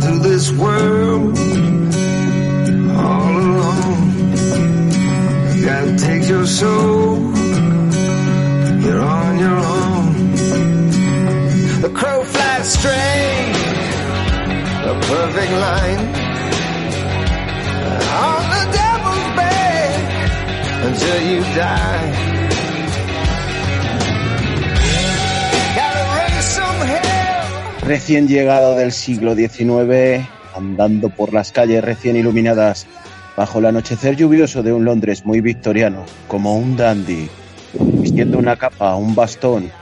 Through this world all alone. You gotta take your soul. You're on your own. The crow flies straight, a perfect line. On the devil's bed until you die. Recién llegado del siglo XIX, andando por las calles recién iluminadas, bajo el anochecer lluvioso de un Londres muy victoriano, como un dandy, vistiendo una capa, un bastón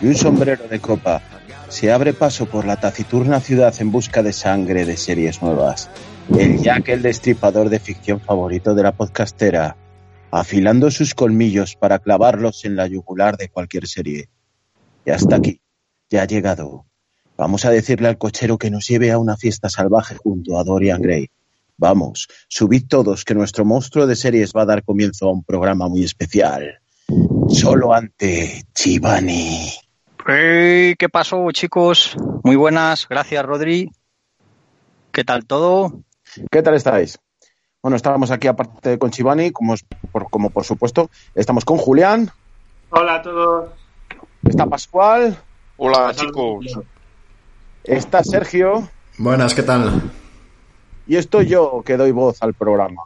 y un sombrero de copa, se abre paso por la taciturna ciudad en busca de sangre de series nuevas. El Jack, el destripador de ficción favorito de la podcastera, afilando sus colmillos para clavarlos en la yugular de cualquier serie. Y hasta aquí, ya ha llegado. Vamos a decirle al cochero que nos lleve a una fiesta salvaje junto a Dorian Gray. Vamos, subid todos que nuestro monstruo de series va a dar comienzo a un programa muy especial. Solo ante Chivani. Hey, ¿Qué pasó, chicos? Muy buenas, gracias, Rodri. ¿Qué tal todo? ¿Qué tal estáis? Bueno, estábamos aquí aparte con Chivani, como, es- por, como por supuesto, estamos con Julián, Hola a todos. está Pascual, Hola chicos. Está Sergio Buenas, ¿qué tal? y estoy yo que doy voz al programa.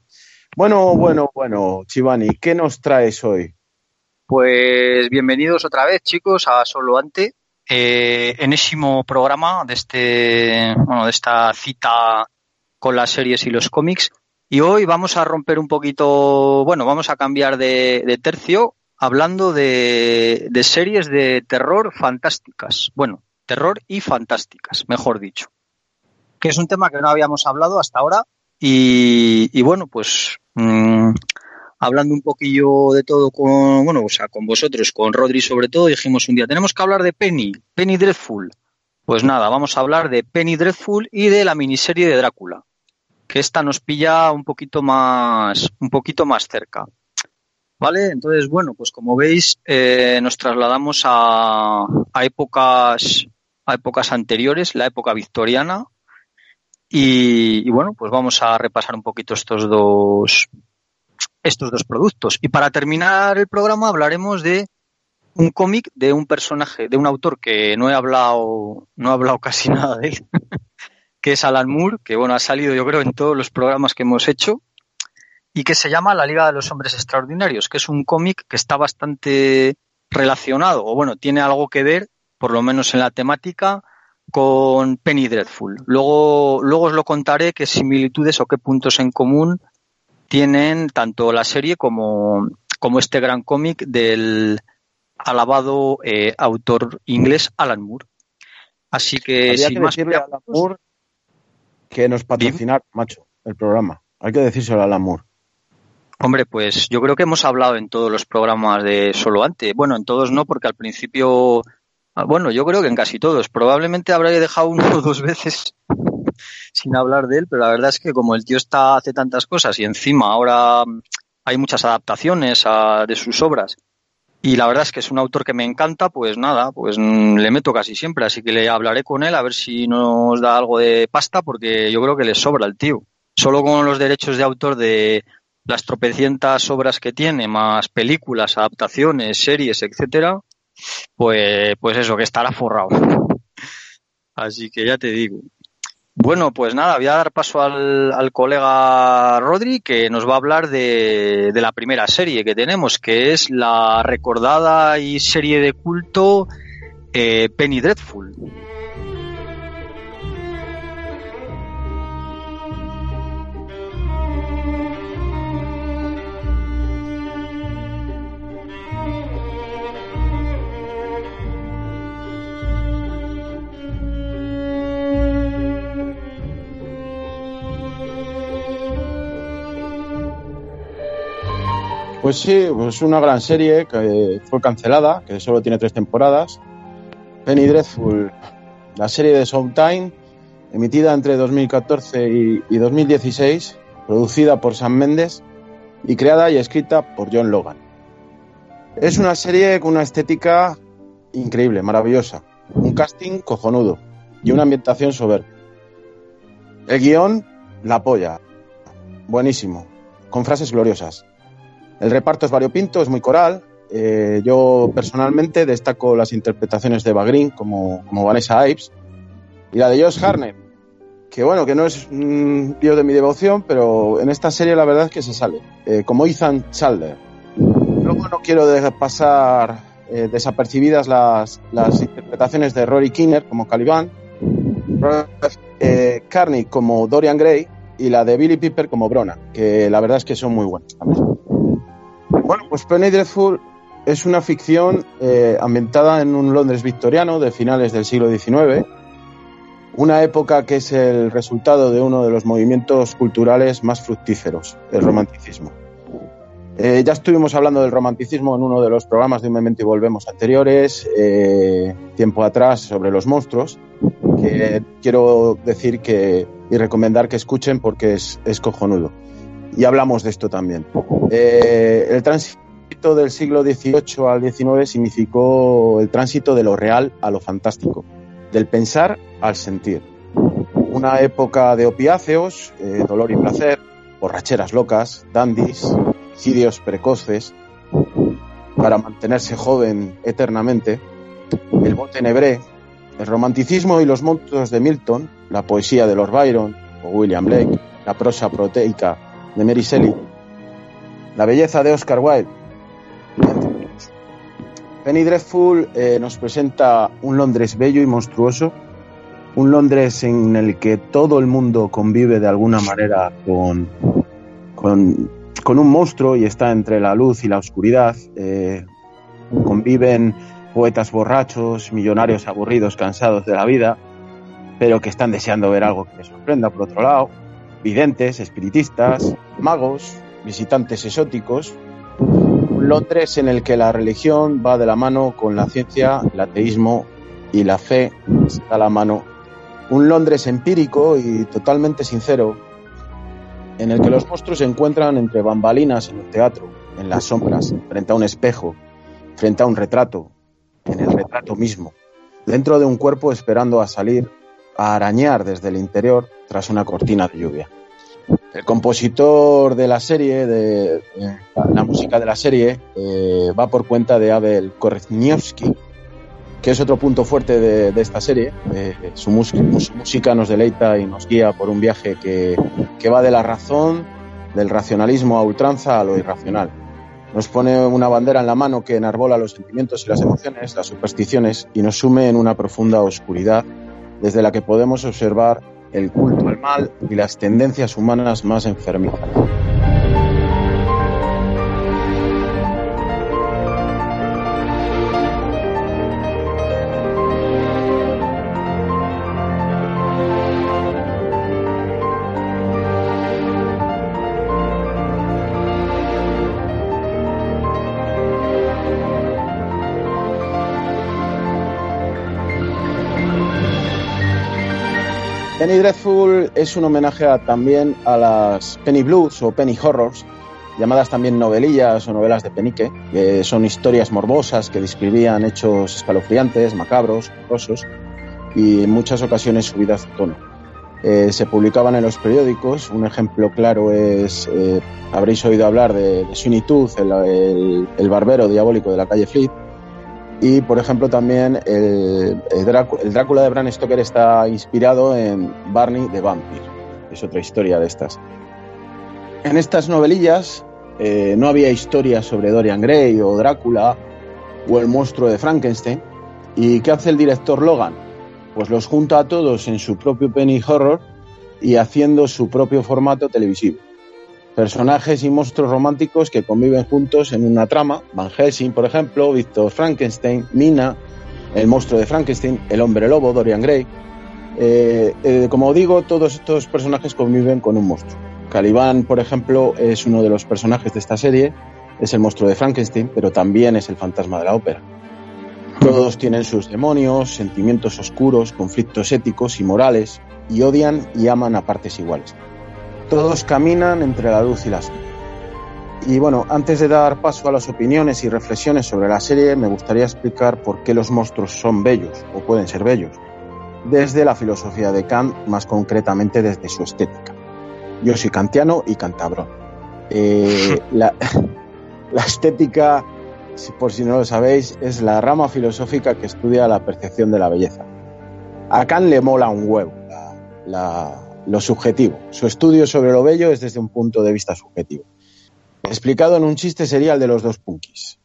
Bueno, bueno, bueno, Chivani, ¿qué nos traes hoy? Pues bienvenidos otra vez, chicos, a Solo Ante, eh, enésimo programa de este, bueno, de esta cita con las series y los cómics. Y hoy vamos a romper un poquito, bueno, vamos a cambiar de, de tercio hablando de, de series de terror fantásticas. Bueno, terror y fantásticas, mejor dicho. Que es un tema que no habíamos hablado hasta ahora. Y, y bueno, pues mm, hablando un poquillo de todo con, bueno, o sea, con vosotros, con Rodri sobre todo, dijimos un día, tenemos que hablar de Penny, Penny Dreadful. Pues nada, vamos a hablar de Penny Dreadful y de la miniserie de Drácula, que esta nos pilla un poquito más, un poquito más cerca. ¿Vale? Entonces, bueno, pues como veis, eh, nos trasladamos a, a épocas, a épocas anteriores, la época victoriana, y, bueno, pues vamos a repasar un poquito estos dos, estos dos productos. Y para terminar el programa hablaremos de un cómic de un personaje, de un autor que no he hablado, no he hablado casi nada de él, que es Alan Moore, que bueno, ha salido yo creo en todos los programas que hemos hecho, y que se llama La Liga de los Hombres Extraordinarios, que es un cómic que está bastante relacionado, o bueno, tiene algo que ver, por lo menos en la temática, con Penny Dreadful. Luego, luego os lo contaré qué similitudes o qué puntos en común tienen tanto la serie como, como este gran cómic del alabado eh, autor inglés Alan Moore. Así que sin que más decirle a Alan Moore que nos patrocinar, macho, el programa. Hay que decírselo a Alan Moore. Hombre, pues yo creo que hemos hablado en todos los programas de Solo Ante. Bueno, en todos no, porque al principio, ah, bueno, yo creo que en casi todos. Probablemente habré dejado uno o dos veces sin hablar de él, pero la verdad es que como el tío está hace tantas cosas y encima ahora hay muchas adaptaciones a- de sus obras y la verdad es que es un autor que me encanta, pues nada, pues mm, le meto casi siempre, así que le hablaré con él a ver si nos da algo de pasta porque yo creo que le sobra el tío. Solo con los derechos de autor de las tropecientas obras que tiene, más películas, adaptaciones, series, etcétera, pues, pues eso, que estará forrado. Así que ya te digo. Bueno, pues nada, voy a dar paso al, al colega Rodri que nos va a hablar de, de la primera serie que tenemos, que es la recordada y serie de culto eh, Penny Dreadful. Pues sí, pues una gran serie que fue cancelada, que solo tiene tres temporadas. Penny Dreadful, la serie de Showtime, emitida entre 2014 y, y 2016, producida por Sam Mendes y creada y escrita por John Logan. Es una serie con una estética increíble, maravillosa, un casting cojonudo y una ambientación soberbia. El guion, la polla, buenísimo, con frases gloriosas. El reparto es variopinto, es muy coral. Eh, yo personalmente destaco las interpretaciones de Eva Green como, Vanessa Ives y la de Josh Harnett, que bueno, que no es un tío de mi devoción, pero en esta serie la verdad es que se sale, eh, como Ethan Chalder. Luego no quiero dejar pasar eh, desapercibidas las, las interpretaciones de Rory Kinner como Caliban, Carney como Dorian Gray y la de Billy Piper como Brona, que la verdad es que son muy buenas también. Pues Penny Dreadful es una ficción eh, ambientada en un Londres victoriano de finales del siglo XIX, una época que es el resultado de uno de los movimientos culturales más fructíferos, el romanticismo. Eh, ya estuvimos hablando del romanticismo en uno de los programas de Un Momento y Volvemos anteriores, eh, tiempo atrás, sobre los monstruos, que quiero decir que y recomendar que escuchen porque es, es cojonudo. Y hablamos de esto también. El tránsito del siglo XVIII al XIX significó el tránsito de lo real a lo fantástico, del pensar al sentir. Una época de opiáceos, eh, dolor y placer, borracheras locas, dandis, suicidios precoces, para mantenerse joven eternamente, el bote nebré, el romanticismo y los monstruos de Milton, la poesía de Lord Byron o William Blake, la prosa proteica de Mary Shelley, la belleza de Oscar Wilde. Penny Dreadful eh, nos presenta un Londres bello y monstruoso, un Londres en el que todo el mundo convive de alguna manera con, con, un monstruo y está entre la luz y la oscuridad. Eh, conviven poetas borrachos, millonarios aburridos, cansados de la vida, pero que están deseando ver algo que les sorprenda por otro lado, videntes, espiritistas, magos, visitantes exóticos, Londres en el que la religión va de la mano con la ciencia, el ateísmo y la fe se da la mano, un Londres empírico y totalmente sincero, en el que los monstruos se encuentran entre bambalinas en un teatro, en las sombras, frente a un espejo, frente a un retrato, en el retrato mismo, dentro de un cuerpo esperando a salir, a arañar desde el interior tras una cortina de lluvia. El compositor de la serie, de, de la música de la serie, eh, va por cuenta de Abel Korniowski, que es otro punto fuerte de, esta serie. Eh, su, música nos deleita y nos guía por un viaje que va de la razón, del racionalismo a ultranza a lo irracional. Nos pone una bandera en la mano que enarbola los sentimientos y las emociones, las supersticiones, y nos sume en una profunda oscuridad desde la que podemos observar el culto al mal y las tendencias humanas más enfermizas. Penny Dreadful es un homenaje también a las Penny Blues o Penny Horrors, llamadas también novelillas o novelas de penique, que son historias morbosas que describían hechos escalofriantes, macabros, horrorosos y en muchas ocasiones subidas de tono. Eh, se publicaban en los periódicos, un ejemplo claro es, eh, habréis oído hablar de, de Sweeney Tooth, el barbero diabólico de la calle Fleet, y, por ejemplo, también el, Drácula, de Bram Stoker está inspirado en Barney the Vampire. Es otra historia de estas. En estas novelillas eh, no había historias sobre Dorian Gray o Drácula o el monstruo de Frankenstein. ¿Y qué hace el director Logan? Pues los junta a todos en su propio penny horror y haciendo su propio formato televisivo. Personajes y monstruos románticos que conviven juntos en una trama. Van Helsing, por ejemplo, Víctor Frankenstein, Mina, el monstruo de Frankenstein, el hombre lobo, Dorian Gray. Eh, eh, como digo, todos estos personajes conviven con un monstruo. Caliban, por ejemplo, es uno de los personajes de esta serie, es el monstruo de Frankenstein, pero también es el fantasma de la ópera. Todos tienen sus demonios, sentimientos oscuros, conflictos éticos y morales, y odian y aman a partes iguales. Todos caminan entre la luz y la sombra. Y bueno, antes de dar paso a las opiniones y reflexiones sobre la serie, me gustaría explicar por qué los monstruos son bellos o pueden ser bellos, desde la filosofía de Kant, más concretamente desde su estética. Yo soy kantiano y cantabrón. Eh, la, la estética, por si no lo sabéis, es la rama filosófica que estudia la percepción de la belleza. A Kant le mola un huevo la, la, lo subjetivo. Su estudio sobre lo bello es desde un punto de vista subjetivo. Explicado en un chiste sería el de los dos punkis.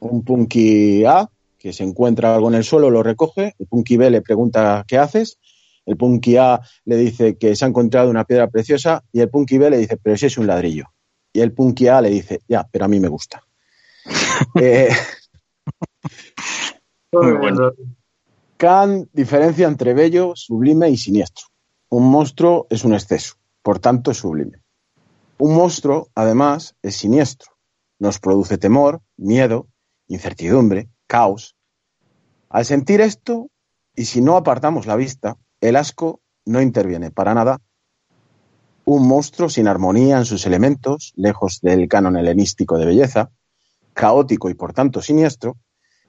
Un punky A, que se encuentra algo en el suelo, lo recoge, el punky B le pregunta ¿qué haces? El punky A le dice que se ha encontrado una piedra preciosa y el punky B le dice, pero si es un ladrillo. Y el punky A le dice, ya, pero a mí me gusta. eh, Muy bueno. Kant diferencia entre bello, sublime y siniestro. Un monstruo es un exceso, por tanto es sublime. Un monstruo, además, es siniestro. Nos produce temor, miedo, incertidumbre, caos. Al sentir esto, y si no apartamos la vista, el asco no interviene para nada. Un monstruo sin armonía en sus elementos, lejos del canon helenístico de belleza, caótico y por tanto siniestro,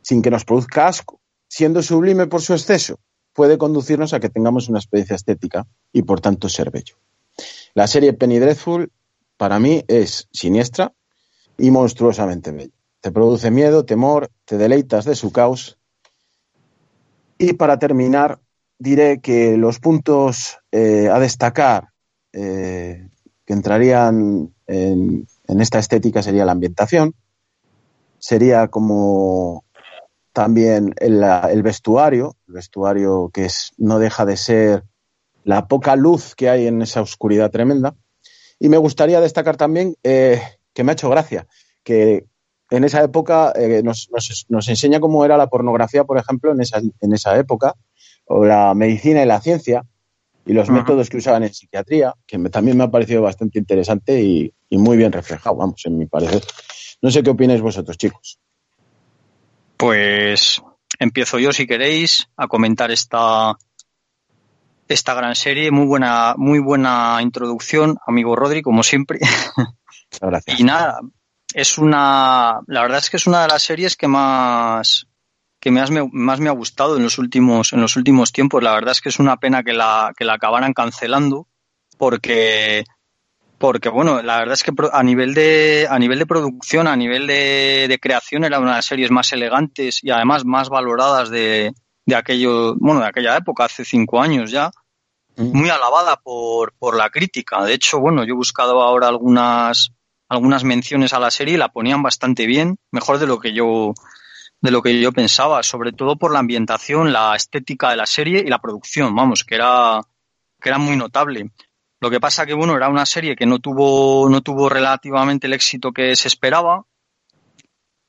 sin que nos produzca asco, siendo sublime por su exceso, puede conducirnos a que tengamos una experiencia estética y por tanto ser bello. La serie Penny Dreadful para mí es siniestra y monstruosamente bella. Te produce miedo, temor, te deleitas de su caos. Y para terminar, diré que los puntos eh, a destacar eh, que entrarían en, en, esta estética sería la ambientación, sería como también el, el, vestuario, el vestuario que es, no deja de ser la poca luz que hay en esa oscuridad tremenda. Y me gustaría destacar también eh, que me ha hecho gracia, que en esa época eh, nos, nos, nos, enseña cómo era la pornografía, por ejemplo, en esa, en esa época, o la medicina y la ciencia, y los uh -huh. métodos que usaban en psiquiatría, que me, también me ha parecido bastante interesante y, y, muy bien reflejado, vamos, en mi parecer. No sé qué opináis vosotros, chicos. Pues empiezo yo, si queréis, a comentar esta, esta gran serie. Muy buena, muy buena introducción, amigo Rodri, como siempre. Gracias. Y nada, es una, la verdad es que es una de las series que más, que más me, más me ha gustado en los últimos, en los últimos tiempos. La verdad es que es una pena que la, que la acabaran cancelando, porque, porque bueno, la verdad es que a nivel de, a nivel de producción, a nivel de, de creación, era una de las series más elegantes y además más valoradas de, de aquello, bueno, de aquella época, hace cinco años ya, muy alabada por, por la crítica. De hecho, bueno, yo he buscado ahora algunas, algunas menciones a la serie y la ponían bastante bien, mejor de lo que yo, de lo que yo pensaba, sobre todo por la ambientación, la estética de la serie y la producción, vamos, que era, que era muy notable. Lo que pasa que, bueno, era una serie que no tuvo, no tuvo relativamente el éxito que se esperaba.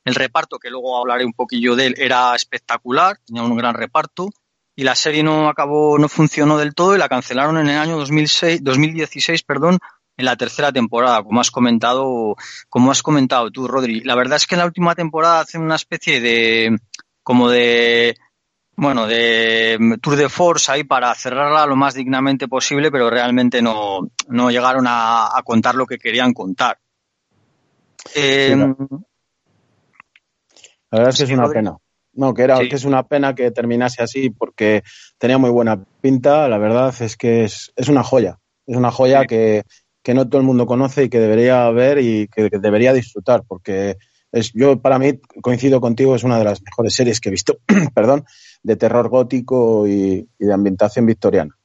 El reparto, que luego hablaré un poquillo de él, era espectacular, tenía un gran reparto y la serie no acabó, no funcionó del todo y la cancelaron en el año 2006, 2016, perdón, en la tercera temporada, como has comentado, como has comentado tú, Rodri. La verdad es que en la última temporada hacen una especie de, como de, bueno, de tour de force ahí para cerrarla lo más dignamente posible, pero realmente no, no llegaron a, a contar lo que querían contar. Eh, sí, la... la verdad es que es una pena. No, que era sí. que es una pena que terminase así porque tenía muy buena pinta. La verdad es que es, es una joya. Es una joya sí. que, que, no todo el mundo conoce y que debería ver y que, que, debería disfrutar porque es, yo para mí coincido contigo es una de las mejores series que he visto, perdón, de terror gótico y, de ambientación victoriana.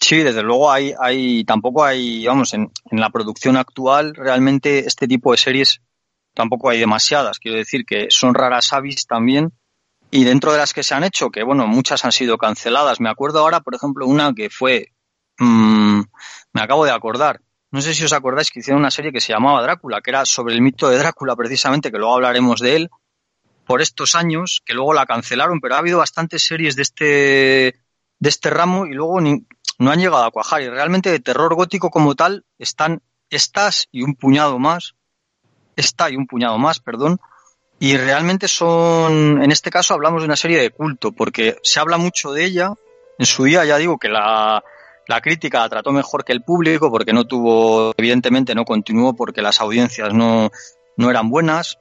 Sí, desde luego hay, hay tampoco hay, vamos, en, en la producción actual realmente este tipo de series tampoco hay demasiadas. Quiero decir que son raras avis también. Y dentro de las que se han hecho, que bueno, muchas han sido canceladas. Me acuerdo ahora, por ejemplo, una que fue. Mmm, me acabo de acordar. No sé si os acordáis que hicieron una serie que se llamaba Drácula, que era sobre el mito de Drácula, precisamente, que luego hablaremos de él, por estos años, que luego la cancelaron, pero ha habido bastantes series de este, de este ramo y luego ni, no han llegado a cuajar. Y realmente de terror gótico como tal están estas y un puñado más esta y un puñado más, perdón. Y realmente son, en este caso hablamos de una serie de culto, porque se habla mucho de ella. En su día ya digo que la, la crítica la trató mejor que el público, porque no tuvo, evidentemente no continuó porque las audiencias no, no eran buenas.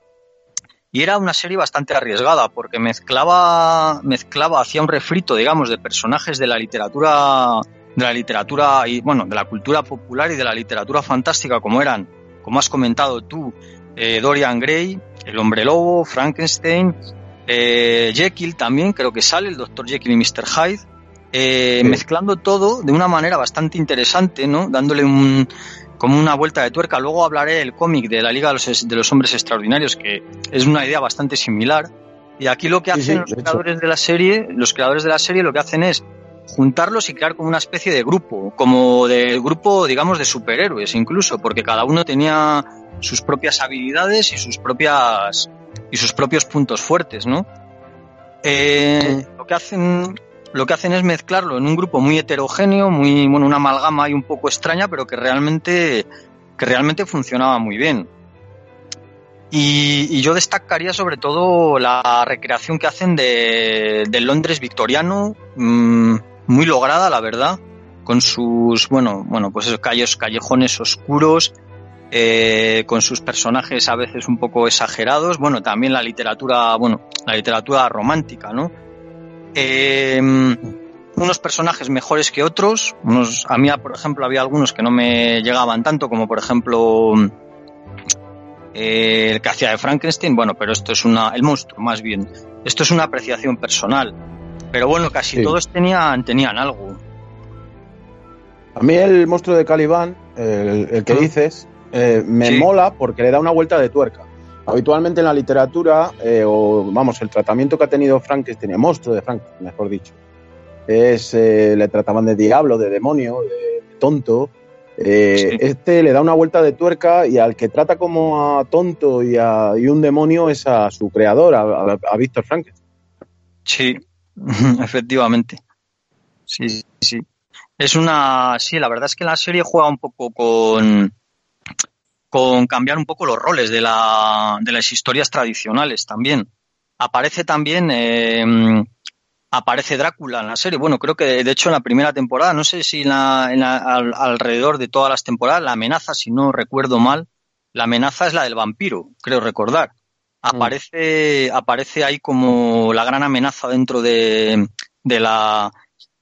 Y era una serie bastante arriesgada, porque mezclaba, mezclaba, hacía un refrito, digamos, de personajes de la literatura, de la literatura y, bueno, de la cultura popular y de la literatura fantástica, como eran, como has comentado tú, eh, Dorian Gray, el hombre lobo, Frankenstein, eh, Jekyll también, creo que sale, el doctor Jekyll y Mr. Hyde, eh, mezclando todo de una manera bastante interesante, ¿no? Dándole un, como una vuelta de tuerca. Luego hablaré del cómic de la Liga de los, de los, Hombres Extraordinarios, que es una idea bastante similar. Y aquí lo que hacen sí, los creadores de la serie, los creadores de la serie lo que hacen es juntarlos y crear como una especie de grupo, como de grupo, digamos, de superhéroes incluso, porque cada uno tenía sus propias habilidades y sus propias y sus propios puntos fuertes, ¿no? Eh, lo que hacen lo que hacen es mezclarlo en un grupo muy heterogéneo, muy bueno, una amalgama y un poco extraña, pero que realmente que realmente funcionaba muy bien. Y, yo destacaría sobre todo la recreación que hacen de, Londres victoriano, mmm, muy lograda, la verdad, con sus bueno, bueno, pues esos calles, callejones oscuros, eh, con sus personajes a veces un poco exagerados, bueno, también la literatura, bueno, la literatura romántica, ¿no? Eh, unos personajes mejores que otros, unos, a mí, por ejemplo, había algunos que no me llegaban tanto, como por ejemplo eh, el que hacía de Frankenstein, bueno, pero esto es una, el monstruo más bien, esto es una apreciación personal, pero bueno, casi Sí. todos tenían, tenían algo. A mí el monstruo de Calibán, el, el que dices, eh, me Sí. mola porque le da una vuelta de tuerca. Habitualmente en la literatura, eh, o vamos, el tratamiento que ha tenido Frankenstein, el monstruo de Frankenstein, mejor dicho, es, eh, le trataban de diablo, de demonio, de tonto. Eh, Sí. Este le da una vuelta de tuerca y al que trata como a tonto y, a, y un demonio es a su creador, a, a, a Víctor Frankenstein. Sí, efectivamente. Sí, sí. Es una. Sí, la verdad es que la serie juega un poco con. Con cambiar un poco los roles de, la, de las historias tradicionales también. Aparece también. eh, aparece Drácula en la serie. Bueno, creo que de hecho en la primera temporada, no sé si en la, en la- al- alrededor de todas las temporadas, la amenaza, si no recuerdo mal, la amenaza es la del vampiro, creo recordar. Aparece, aparece ahí como la gran amenaza dentro de, de la,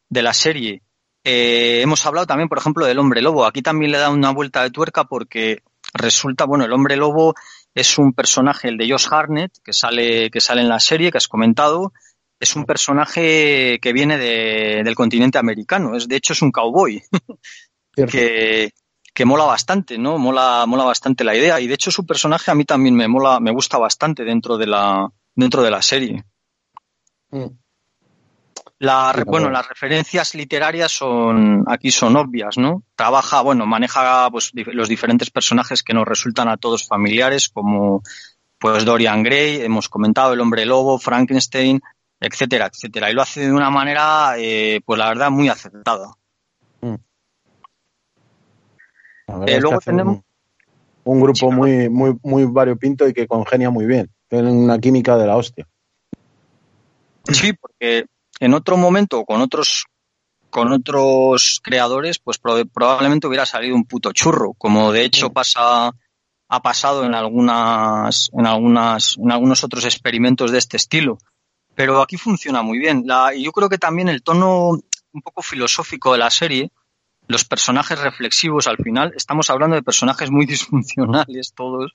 de la serie. Eh, hemos hablado también, por ejemplo, del hombre lobo. Aquí también le da una vuelta de tuerca porque resulta, bueno, el hombre lobo es un personaje, el de Josh Harnett, que sale, que sale en la serie, que has comentado. Es un personaje que viene de- del continente americano. Es, de hecho, es un cowboy que, que mola bastante, ¿no? Mola, mola bastante la idea. Y de hecho, su personaje a mí también me mola, me gusta bastante dentro de la, dentro de la serie. Mm. La, bueno, las referencias literarias son aquí son obvias, ¿no? Trabaja, bueno, maneja pues, los diferentes personajes que nos resultan a todos familiares, como pues Dorian Gray, hemos comentado el hombre lobo, Frankenstein, etcétera, etcétera. Y lo hace de una manera, eh, pues la verdad, muy. La verdad Eh, luego tenemos- un, un grupo Sí, muy, muy, muy variopinto y que congenia muy bien. Tienen una química de la hostia. Sí, porque en otro momento con otros con otros creadores, pues pro- probablemente hubiera salido un puto churro, como de hecho pasa ha pasado en algunas en algunas en algunos otros experimentos de este estilo. Pero aquí funciona muy bien. La, y yo creo que también el tono un poco filosófico de la serie, los personajes reflexivos al final, estamos hablando de personajes muy disfuncionales todos,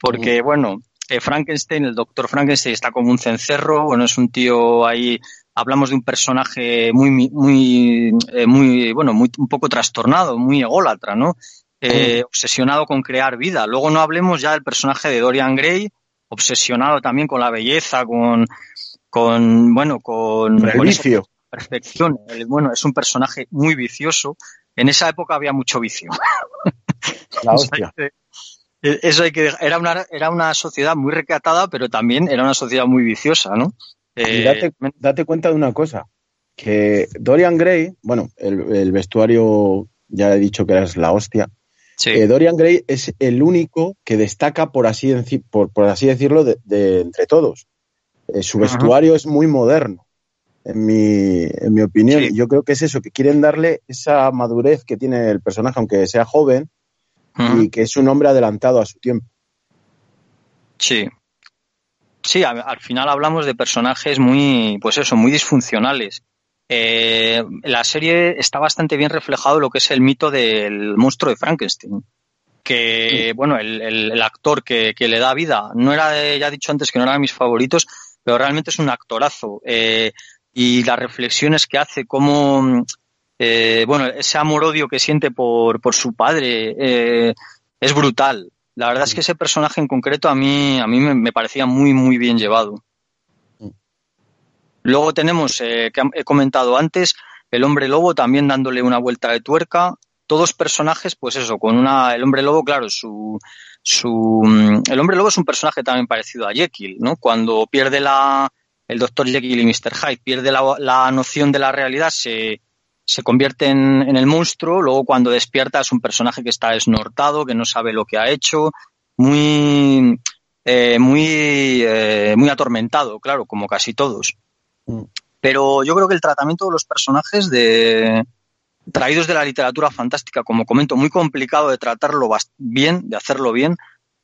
porque bueno, eh, Frankenstein, el doctor Frankenstein está como un cencerro, bueno, es un tío ahí, hablamos de un personaje muy, muy, eh, muy, bueno, muy, un poco trastornado, muy ególatra, ¿no? Eh, obsesionado con crear vida. Luego no hablemos ya del personaje de Dorian Gray, obsesionado también con la belleza, con, con, bueno, con, El con vicio. perfección. El- bueno, es un personaje muy vicioso. En esa época había mucho vicio. La hostia. Eso hay que era una era una sociedad muy recatada, pero también era una sociedad muy viciosa, ¿no? Y Eh, date, date cuenta de una cosa, que Dorian Gray, bueno, el, el vestuario ya he dicho que es la hostia, Sí. Eh, Dorian Gray es el único que destaca, por así, por, por así decirlo, de, de entre todos. Eh, su Ajá. vestuario es muy moderno, en mi, en mi opinión. Sí. Yo creo que es eso, que quieren darle esa madurez que tiene el personaje, aunque sea joven, y que es un hombre adelantado a su tiempo. Sí. Sí, a- al final hablamos de personajes muy, pues eso, muy disfuncionales. Eh, la serie está bastante bien reflejado lo que es el mito del monstruo de Frankenstein. Que, bueno, el, el- el actor que, que le da vida, no era, de- ya he dicho antes que no era de mis favoritos, pero realmente es un actorazo. Eh, y las reflexiones que hace, como, eh, bueno, ese amor-odio que siente por, por su padre, eh, es brutal. La verdad es que ese personaje en concreto a mí, a mí me, me parecía muy, muy bien llevado. Luego tenemos, eh, que he comentado antes, el hombre lobo también dándole una vuelta de tuerca. Todos personajes, pues eso, con una. El hombre lobo, claro, su. su mm, el hombre lobo es un personaje también parecido a Jekyll, ¿no? Cuando pierde la. El doctor Jekyll y Mr. Hyde pierde la, la noción de la realidad, se, se convierte en, en el monstruo. Luego, cuando despierta, es un personaje que está desnortado, que no sabe lo que ha hecho, muy. eh, muy, eh, muy atormentado, claro, como casi todos. Mm. Pero yo creo que el tratamiento de los personajes de traídos de la literatura fantástica, como comento, muy complicado de tratarlo bien, de hacerlo bien,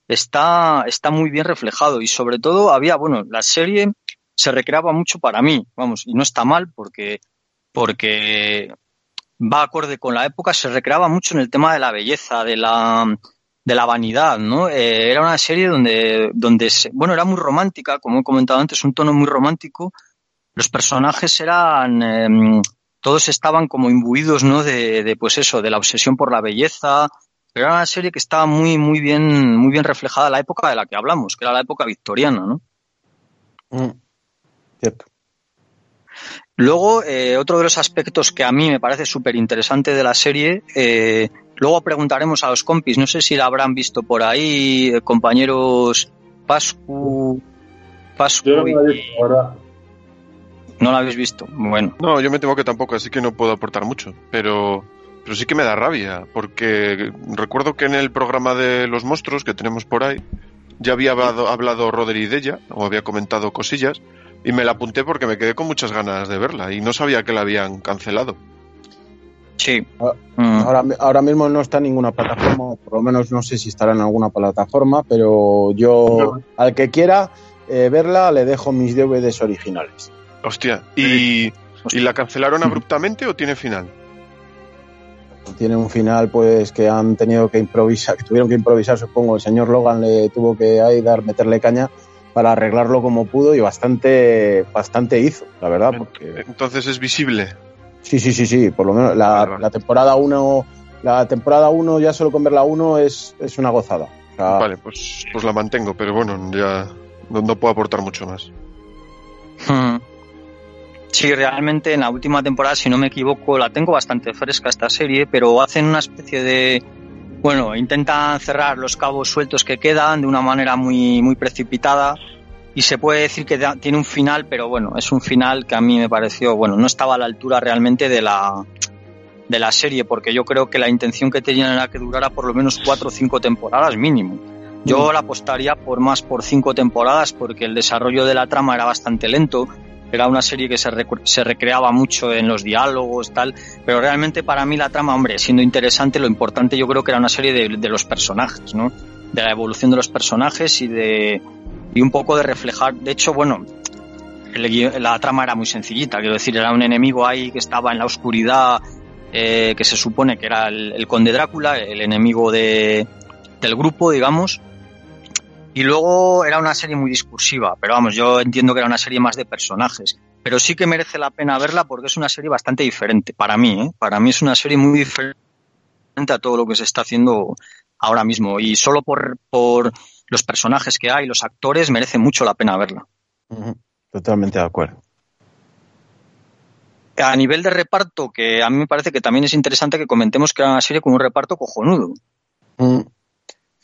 está, está muy bien reflejado. Y sobre todo había, bueno, la serie se recreaba mucho para mí, vamos, y no está mal porque, porque va acorde con la época, se recreaba mucho en el tema de la belleza, de la, de la vanidad, ¿no? Eh, era una serie donde, donde se- bueno, era muy romántica, como he comentado antes, un tono muy romántico. Los personajes eran, em, todos estaban como imbuidos, ¿no? De, de, pues eso, de la obsesión por la belleza. Pero era una serie que estaba muy, muy bien, muy bien reflejada la época de la que hablamos, que era la época victoriana, ¿no? Mm. Cierto. Luego, eh, otro de los aspectos que a mí me parece súper interesante de la serie, eh, luego preguntaremos a los compis, no sé si la habrán visto por ahí, eh, compañeros Pascu, Pascu Yo no la y- ahora. ¿No la habéis visto? Bueno, No, yo me temo que tampoco, así que no puedo aportar mucho. Pero, pero sí que me da rabia, porque recuerdo que en el programa de los monstruos que tenemos por ahí, ya había hablado, hablado Rodri de ella, o había comentado cosillas, y me la apunté porque me quedé con muchas ganas de verla, y no sabía que la habían cancelado. sí. Ah, Mm. Ahora, ahora mismo no está en ninguna plataforma, o por lo menos no sé si estará en alguna plataforma, pero yo al que quiera eh, verla le dejo mis DVDs originales. Hostia, ¿y, ¿y la cancelaron abruptamente o tiene final? Tiene un final pues que han tenido que improvisar, que tuvieron que improvisar, supongo. El señor Logan le tuvo que ahí dar, meterle caña para arreglarlo como pudo y bastante, bastante hizo, la verdad, porque Entonces es visible. sí, sí, sí, sí, por lo menos la, temporada 1, la temporada 1 ya solo con ver la 1 es, es una gozada. O sea, Vale, pues, pues la mantengo, pero bueno, ya no, no puedo aportar mucho más. Mm. Sí, realmente en la última temporada, si no me equivoco, la tengo bastante fresca esta serie, pero hacen una especie de, bueno, intentan cerrar los cabos sueltos que quedan de una manera muy, muy precipitada y se puede decir que da- tiene un final, pero bueno, es un final que a mí me pareció, bueno, no estaba a la altura realmente de la de la serie, porque yo creo que la intención que tenían era que durara por lo menos cuatro o cinco temporadas mínimo. Yo la apostaría por más por cinco temporadas porque el desarrollo de la trama era bastante lento. Era una serie que se, se recreaba mucho en los diálogos, tal. Pero realmente para mí la trama, hombre, siendo interesante, lo importante yo creo que era una serie de, de los personajes, ¿no? De la evolución de los personajes y de y un poco de reflejar. De hecho, bueno, el la trama era muy sencillita. Quiero decir, era un enemigo ahí que estaba en la oscuridad, eh, que se supone que era el, el conde Drácula, el enemigo de, del grupo, digamos. Y luego era una serie muy discursiva, pero vamos, yo entiendo que era una serie más de personajes. Pero sí que merece la pena verla porque es una serie bastante diferente, para mí, ¿eh? Para mí es una serie muy diferente a todo lo que se está haciendo ahora mismo. Y solo por, por los personajes que hay, los actores, merece mucho la pena verla. totalmente de acuerdo. A nivel de reparto, que a mí me parece que también es interesante que comentemos que era una serie con un reparto cojonudo. Mm,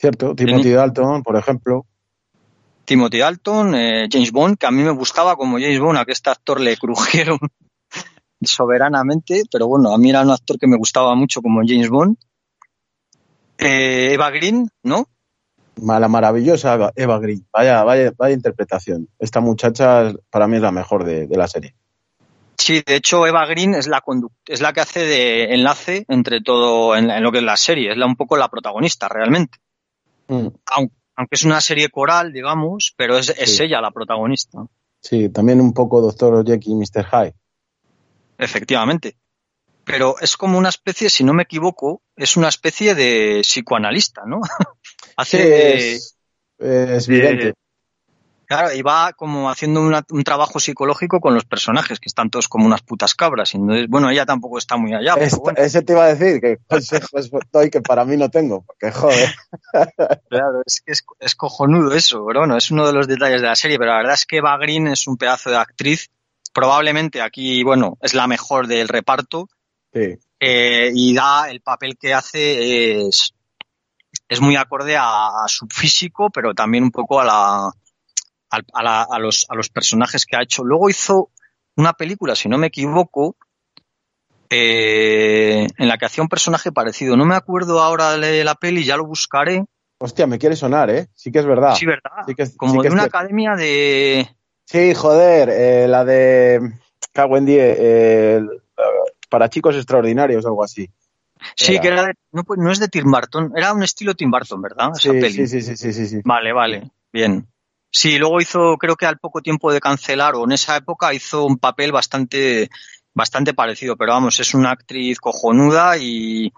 Cierto, Timothy Dalton, por ejemplo. Timothy Dalton, eh, James Bond, que a mí me gustaba como James Bond, a que este actor le crujieron soberanamente, pero bueno, a mí era un actor que me gustaba mucho como James Bond. Eh, Eva Green, ¿no? La maravillosa Eva- Green. Vaya, vaya, vaya interpretación. Esta muchacha para mí es la mejor de, de la serie. Sí, de hecho Eva Green es la es la que hace de enlace entre todo en, en lo que es la serie, es la un poco la protagonista realmente. Mm. Aun- Aunque es una serie coral, digamos, pero es, es Sí. ella la protagonista, Sí, también un poco Doctor Jekyll y Mr. Hyde. efectivamente. Pero es como una especie, si no me equivoco, es una especie de psicoanalista, ¿no? hace Sí, es, es vidente. Claro, y va como haciendo una- un trabajo psicológico con los personajes, que están todos como unas putas cabras. y entonces, bueno, ella tampoco está muy allá. Esta- bueno. Ese te iba a decir que consejos doy que para mí no tengo, porque joder. Claro, es que es, es cojonudo eso, pero bueno, es uno de los detalles de la serie, pero la verdad es que Eva Green es un pedazo de actriz, probablemente aquí, bueno, es la mejor del reparto, Sí. eh, y da el papel que hace es, es muy acorde a, a su físico, pero también un poco a la, al- a, la- a los, a los personajes que ha hecho. Luego hizo una película, si no me equivoco, eh, en la que hacía un personaje parecido. No me acuerdo ahora de la peli, ya lo buscaré. Hostia, me quiere sonar, ¿eh? Sí que es verdad. Sí, ¿verdad? Sí que es- Como sí que de es una cierto. academia de... Sí, joder, eh, la de Cago en Die, eh, para chicos extraordinarios, algo así. Sí, Era. que era de- no, pues, no es de Tim Burton, era un estilo Tim Burton, ¿verdad? Esa Sí, peli. sí, sí, sí, sí, sí. Vale, vale, bien. Sí, luego hizo, creo que al poco tiempo de cancelar, o en esa época hizo un papel bastante, bastante parecido, pero vamos, es una actriz cojonuda y,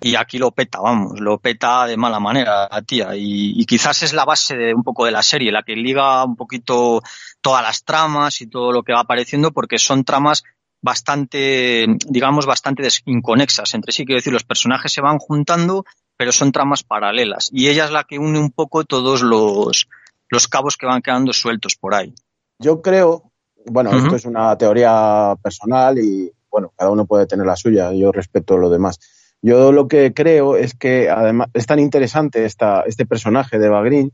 y aquí lo peta, vamos, lo peta de mala manera tía. Y, y quizás es la base de un poco de la serie, la que liga un poquito todas las tramas y todo lo que va apareciendo, porque son tramas bastante, digamos, bastante inconexas entre sí. Quiero decir, los personajes se van juntando, pero son tramas paralelas. Y ella es la que une un poco todos los, los cabos que van quedando sueltos por ahí. Yo creo, bueno, esto es una teoría personal y, bueno, cada uno puede tener la suya, yo respeto lo demás. Yo lo que creo es que además es tan interesante esta, este personaje de Eva Green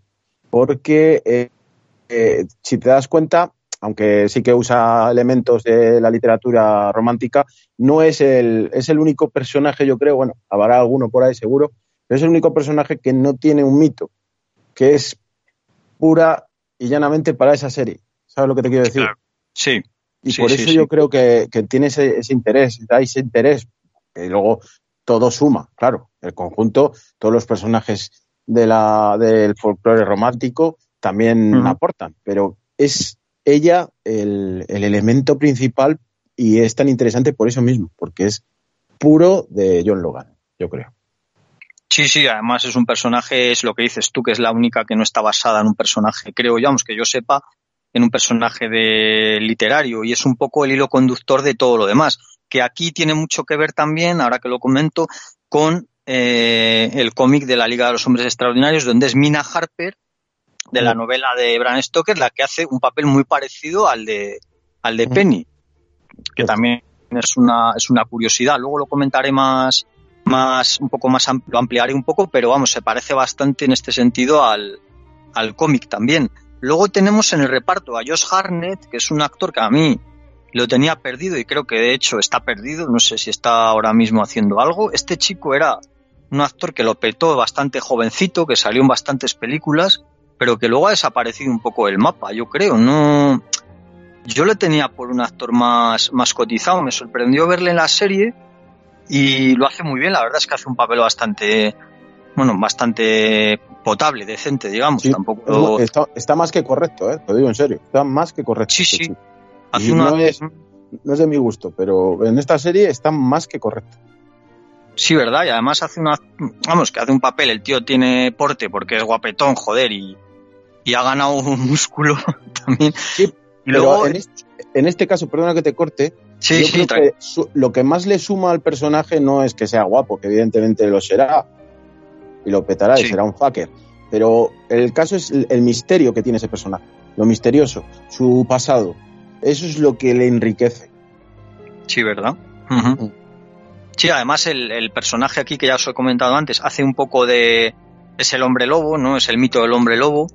porque eh, eh, si te das cuenta, aunque sí que usa elementos de la literatura romántica, no es el, es el único personaje, yo creo, bueno, habrá alguno por ahí seguro, pero es el único personaje que no tiene un mito, que es pura y llanamente para esa serie. ¿Sabes lo que te quiero decir? Claro. Sí, Y Sí, por sí, eso sí. yo creo que, que tiene ese, ese interés, da ese interés, que luego todo suma, claro, el conjunto, todos los personajes de la, del folclore romántico también aportan, pero es ella el, el elemento principal y es tan interesante por eso mismo, porque es puro de John Logan, yo creo. Sí, sí, además es un personaje, es lo que dices tú, que es la única que no está basada en un personaje, creo yo, vamos, que yo sepa, en un personaje de literario y es un poco el hilo conductor de todo lo demás, que aquí tiene mucho que ver también, ahora que lo comento, con eh, el cómic de la Liga de los Hombres Extraordinarios, donde es Mina Harper, de la Mm. novela de Bram Stoker, la que hace un papel muy parecido al de, al de Mm. Penny, que también es una, es una curiosidad. Luego lo comentaré más, más, un poco más amplio, ampliaré un poco, pero vamos, se parece bastante en este sentido al, al cómic también. Luego tenemos en el reparto a Josh Harnett, que es un actor que a mí lo tenía perdido y creo que de hecho está perdido, no sé si está ahora mismo haciendo algo. Este chico era un actor que lo petó bastante jovencito, que salió en bastantes películas, pero que luego ha desaparecido un poco del mapa, yo creo, no... Yo le tenía por un actor más, más cotizado, me sorprendió verle en la serie y lo hace muy bien, la verdad es que hace un papel bastante, bueno, bastante potable, decente, digamos, Sí, tampoco... Es- está, está más que correcto, ¿eh? te digo en serio, está más que correcto. Sí, este sí. hace una- no es- No es de mi gusto, pero en esta serie está más que correcto. Sí, ¿verdad? Y además hace una, vamos, que hace un papel, el tío tiene porte porque es guapetón, joder, y, y ha ganado un músculo también. Sí, y Pero luego, en, este, en este caso, perdona que te corte, sí, yo sí, creo que su- lo que más le suma al personaje no es que sea guapo, que evidentemente lo será y lo petará y será un fucker. Pero el caso es el, el misterio que tiene ese personaje, lo misterioso, su pasado. Eso es lo que le enriquece. Sí, ¿verdad? Ujú. Sí, además el, el personaje aquí que ya os he comentado antes hace un poco de... es el hombre lobo, ¿no? Es el mito del hombre lobo.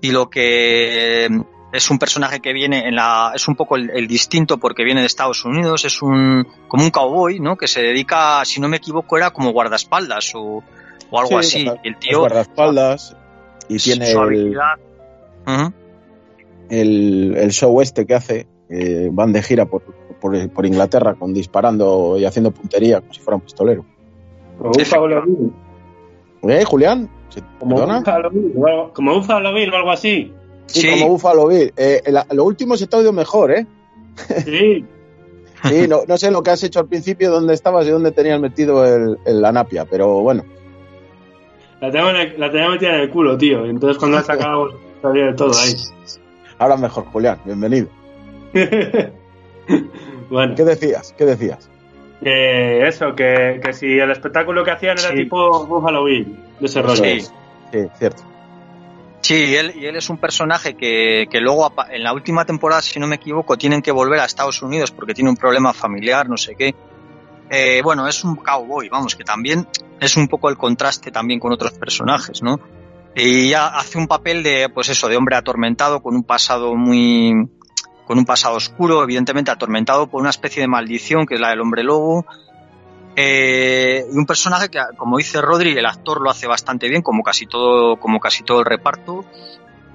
Y lo que es un personaje que viene en la... es un poco el, el distinto porque viene de Estados Unidos, es un... como un cowboy, ¿no? Que se dedica, si no me equivoco, era como guardaespaldas o, o algo Sí, así. el Es tío, guardaespaldas y tiene su el, habilidad. El, el show este que hace. eh, van de gira por, por, por Inglaterra con disparando y haciendo puntería como si fuera un pistolero. ¿Eh, Julián? ¿Se Como algo- como Buffalo Bill o algo así. Sí, Sí. como Buffalo Bill. Eh, la- lo último se te ha oído mejor, ¿eh? Sí. Sí, no, no sé lo que has hecho al principio, dónde estabas y dónde tenías metido el, el- la napia, pero bueno. La tenía, la metida en el culo, tío. Entonces cuando la sacábamos salía de todo ahí. Ahora mejor, Julián, bienvenido. bueno, ¿Qué decías? ¿Qué decías? que eso, que, que si el espectáculo que hacían era Sí. tipo Buffalo Bill, de ese rollo. Sí. Sí, cierto. Sí, él, y él es un personaje que, que luego en la última temporada, si no me equivoco, tienen que volver a Estados Unidos porque tiene un problema familiar, no sé qué. Eh, bueno, es un cowboy, vamos, que también es un poco el contraste también con otros personajes, ¿no? Y hace un papel de, pues eso, de hombre atormentado con un pasado muy, con un pasado oscuro, evidentemente atormentado por una especie de maldición que es la del hombre lobo. Eh, un personaje que, como dice Rodri, el actor lo hace bastante bien, como casi todo, como casi todo el reparto.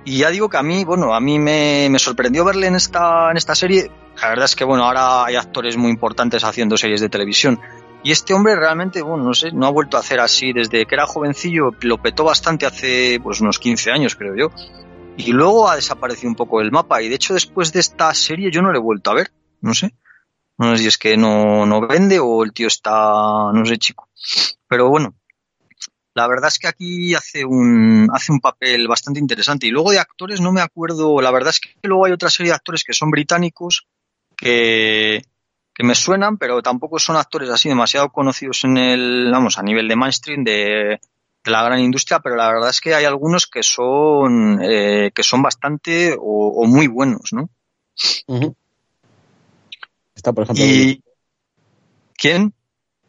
Y ya digo que a mí, bueno, a mí me, me sorprendió verle en esta, en esta serie. La verdad es que, bueno, ahora hay actores muy importantes haciendo series de televisión. Y este hombre realmente, bueno, no sé, no ha vuelto a hacer así desde que era jovencillo, lo petó bastante hace, pues, unos 15 años, creo yo. Y luego ha desaparecido un poco del mapa. Y de hecho, después de esta serie yo no le he vuelto a ver. No sé. No sé si es que no, no vende o el tío está, no sé, chico. Pero bueno, la verdad es que aquí hace un, hace un papel bastante interesante. Y luego de actores no me acuerdo, la verdad es que luego hay otra serie de actores que son británicos que, que me suenan, pero tampoco son actores así demasiado conocidos en el, vamos, a nivel de mainstream, de, la gran industria, pero la verdad es que hay algunos que son, eh, que son bastante o, muy buenos, ¿no? Está, por ejemplo, Y, ¿quién?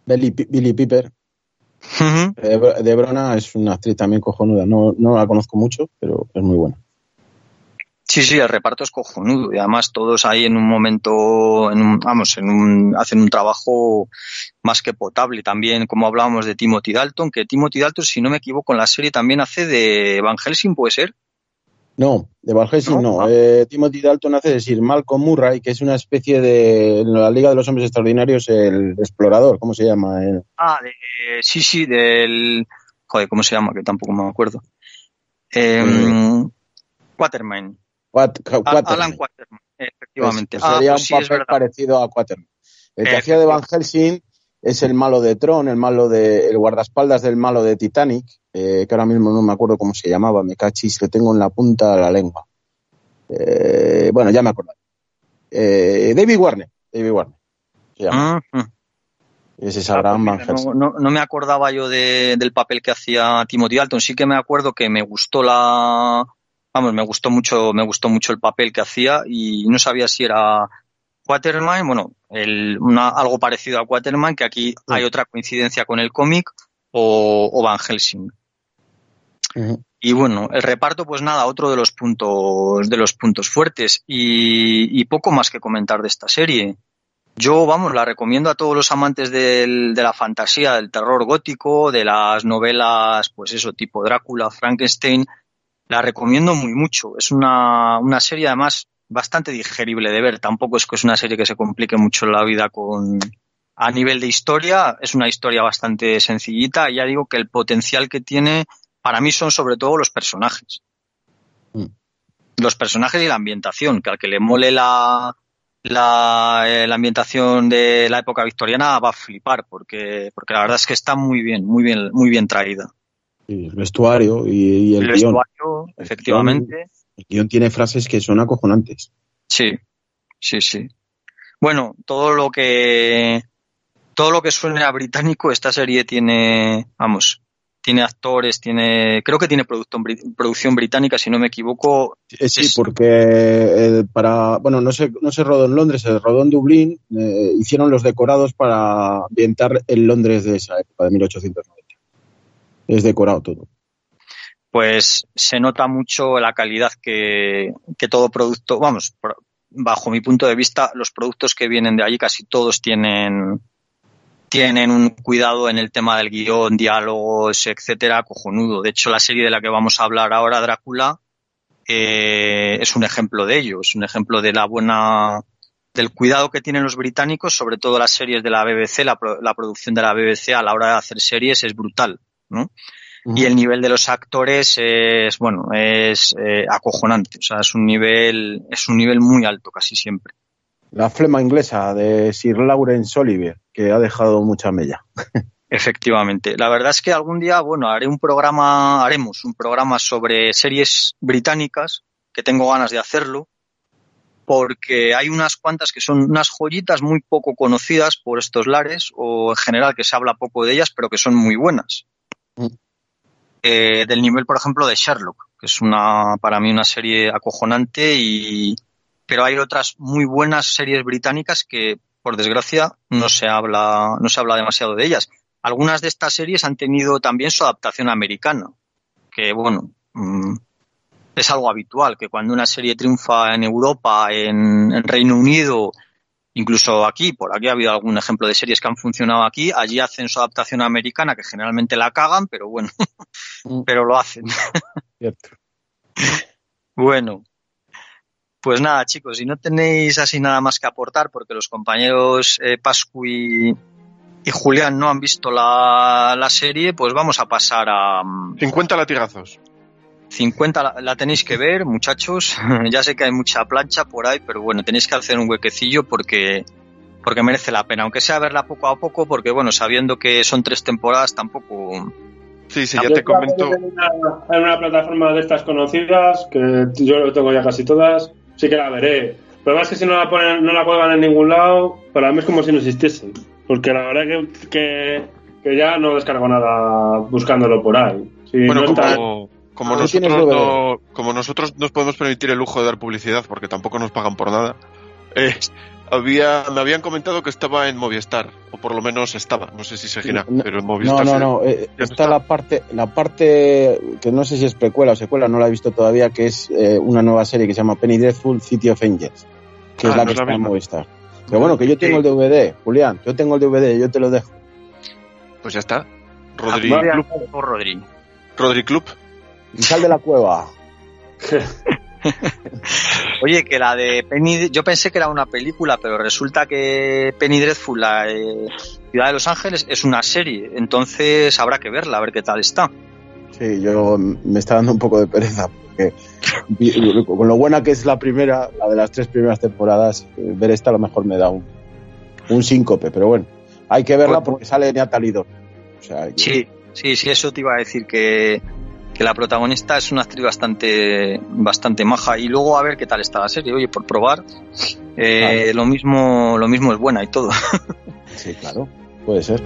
Billy, Billy Piper. Br- de Brona es una actriz también cojonuda. No, no la conozco mucho, pero es muy buena. Sí, sí, el reparto es cojonudo y además todos ahí en un momento, en un, vamos, en un, hacen un trabajo más que potable. También, como hablábamos de Timothy Dalton, que Timothy Dalton, si no me equivoco, en la serie también hace de Van Helsing, ¿puede ser? No, de Van Helsing ¿No? no. Ah. Eh, Timothy Dalton hace decir Malcolm Murray, que es una especie de en la Liga de los Hombres Extraordinarios, el explorador, ¿cómo se llama? El- Ah, de, sí, sí, del, joder, ¿cómo se llama? Que tampoco me acuerdo. Eh, Quatermain. Quat- Al- Quatermain. Alan Quatermain, efectivamente. Pues, ah, sería pues un sí, es papel parecido a Quatermain. El que hacía de Van Helsing es el malo de Tron, el malo de el guardaespaldas del malo de Titanic, eh, que ahora mismo no me acuerdo cómo se llamaba, me cachis, que tengo en la punta de la lengua. Eh, bueno, ya me acuerdo. Eh, David Warner, David Warner. se llama. Mm. Ese es Ah, Abraham pues Van Helsing. no, no- no me acordaba yo de- del papel que hacía Timothy Dalton. Sí que me acuerdo que me gustó la, vamos, me gustó mucho, me gustó mucho el papel que hacía y no sabía si era Quatermain, bueno, el, una- algo parecido a Quatermain, que aquí hay otra coincidencia con el cómic o, o Van Helsing. Y bueno, el reparto, pues nada, otro de los puntos, de los puntos fuertes y, y poco más que comentar de esta serie. Yo, vamos, la recomiendo a todos los amantes del- de la fantasía, del terror gótico, de las novelas, pues eso, tipo Drácula, Frankenstein. La recomiendo muy mucho. Es una, una serie además bastante digerible de ver. Tampoco es que es una serie que se complique mucho la vida con, a nivel de historia. Es una historia bastante sencillita. Ya digo que el potencial que tiene, para mí son sobre todo los personajes. Mm. Los personajes y la ambientación, que al que le mole la, la, eh, la ambientación de la época victoriana va a flipar, porque, porque la verdad es que está muy bien, muy bien, muy bien traída. El vestuario y, y el, El guion. vestuario, efectivamente. El guion tiene frases que son acojonantes. Sí, sí, sí. Bueno, todo lo que todo lo que suene a británico, esta serie tiene, vamos, tiene actores, tiene, creo que tiene producción británica, si no me equivoco. Eh, sí, Es- porque eh, para, bueno, no se, no se rodó en Londres, se rodó en Dublín, eh, hicieron los decorados para ambientar el Londres de esa época, de 1890. Es decorado todo. pues se nota mucho la calidad que, que todo producto, vamos, bajo mi punto de vista, los productos que vienen de allí casi todos tienen tienen un cuidado en el tema del guion, diálogos, etcétera, cojonudo. De hecho, la serie de la que vamos a hablar ahora, Drácula, eh, es un ejemplo de ello, es un ejemplo de la buena del cuidado que tienen los británicos, sobre todo las series de la BBC, la, la producción de la BBC a la hora de hacer series es brutal, ¿no? Y el nivel de los actores es, bueno, es eh, acojonante, o sea, es un nivel, es un nivel muy alto casi siempre. La flema inglesa de Sir Lawrence Olivier, que ha dejado mucha mella. Efectivamente. La verdad es que algún día, bueno, haré un programa, haremos un programa sobre series británicas, que tengo ganas de hacerlo, porque hay unas cuantas que son unas joyitas muy poco conocidas por estos lares, o en general que se habla poco de ellas, pero que son muy buenas. Mm. Eh, del nivel, por ejemplo, de Sherlock, que es una, para mí una serie acojonante y, pero hay otras muy buenas series británicas que, por desgracia, no se habla, no se habla demasiado de ellas. Algunas de estas series han tenido también su adaptación americana, que bueno, mm, es algo habitual, que cuando una serie triunfa en Europa, en, en Reino Unido, incluso aquí, por aquí ha habido algún ejemplo de series que han funcionado aquí, allí hacen su adaptación americana, que generalmente la cagan, pero bueno, Mm. pero lo hacen. Cierto. Bueno, pues nada, chicos, si no tenéis así nada más que aportar, porque los compañeros eh, Pascu y, y Julián no han visto la, la serie, pues vamos a pasar a mm, 50 latigazos. 50. La, la tenéis que ver, muchachos. ya sé que hay mucha plancha por ahí, pero bueno, tenéis que hacer un huequecillo porque porque merece la pena, aunque sea verla poco a poco, porque bueno, sabiendo que son tres temporadas, tampoco. Sí, sí, ya te comento. En una, en una plataforma de estas conocidas, que yo lo tengo ya casi todas, sí que la veré. Pero más que si no la ponen, no la cuelgan en ningún lado, para mí es como si no existiesen. Porque la verdad que, que, que ya no descargo nada buscándolo por ahí. Si Bueno, no está- como, Ah, nosotros no, como nosotros nos podemos permitir el lujo de dar publicidad porque tampoco nos pagan por nada, eh, había, me habían comentado que estaba en Movistar, o por lo menos estaba, no sé si seguirá, No, pero en Movistar. no, no. eh, no está está. la parte, la parte que no sé si es precuela o secuela, no la he visto todavía, que es eh, una nueva serie que se llama Penny Dreadful City of Angels, que Ah, es la no que es la está en. Movistar. Pero bueno, que yo tengo el DVD, Julián, yo tengo el DVD, yo te lo dejo. Pues ya está. Rodri Club. Rodri. Rodri Club. Y sal de la cueva. Oye, que la de Penny, yo pensé que era una película, pero resulta que Penny Dreadful, la eh, Ciudad de Los Ángeles, es una serie. Entonces habrá que verla, a ver qué tal está. Sí, yo me está dando un poco de pereza, porque con lo buena que es la primera, la de las tres primeras temporadas, eh, ver esta a lo mejor me da un, un síncope, pero bueno, hay que verla porque sale Natalie Dormer. O sea, que- Sí, sí, sí, eso te iba a decir que, que la protagonista es una actriz bastante, bastante maja. Y luego a ver qué tal está la serie. Oye, por probar, eh, Claro. lo mismo, lo mismo es buena y todo. sí, claro, puede ser.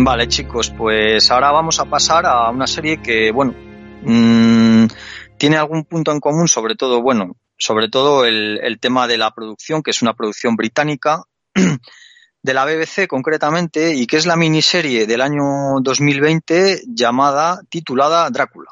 Vale, chicos, pues ahora vamos a pasar a una serie que, bueno, mm, tiene algún punto en común, sobre todo, bueno, sobre todo el, el tema de la producción, que es una producción británica, de la BBC concretamente, y que es la miniserie del año 2020 llamada, titulada Drácula.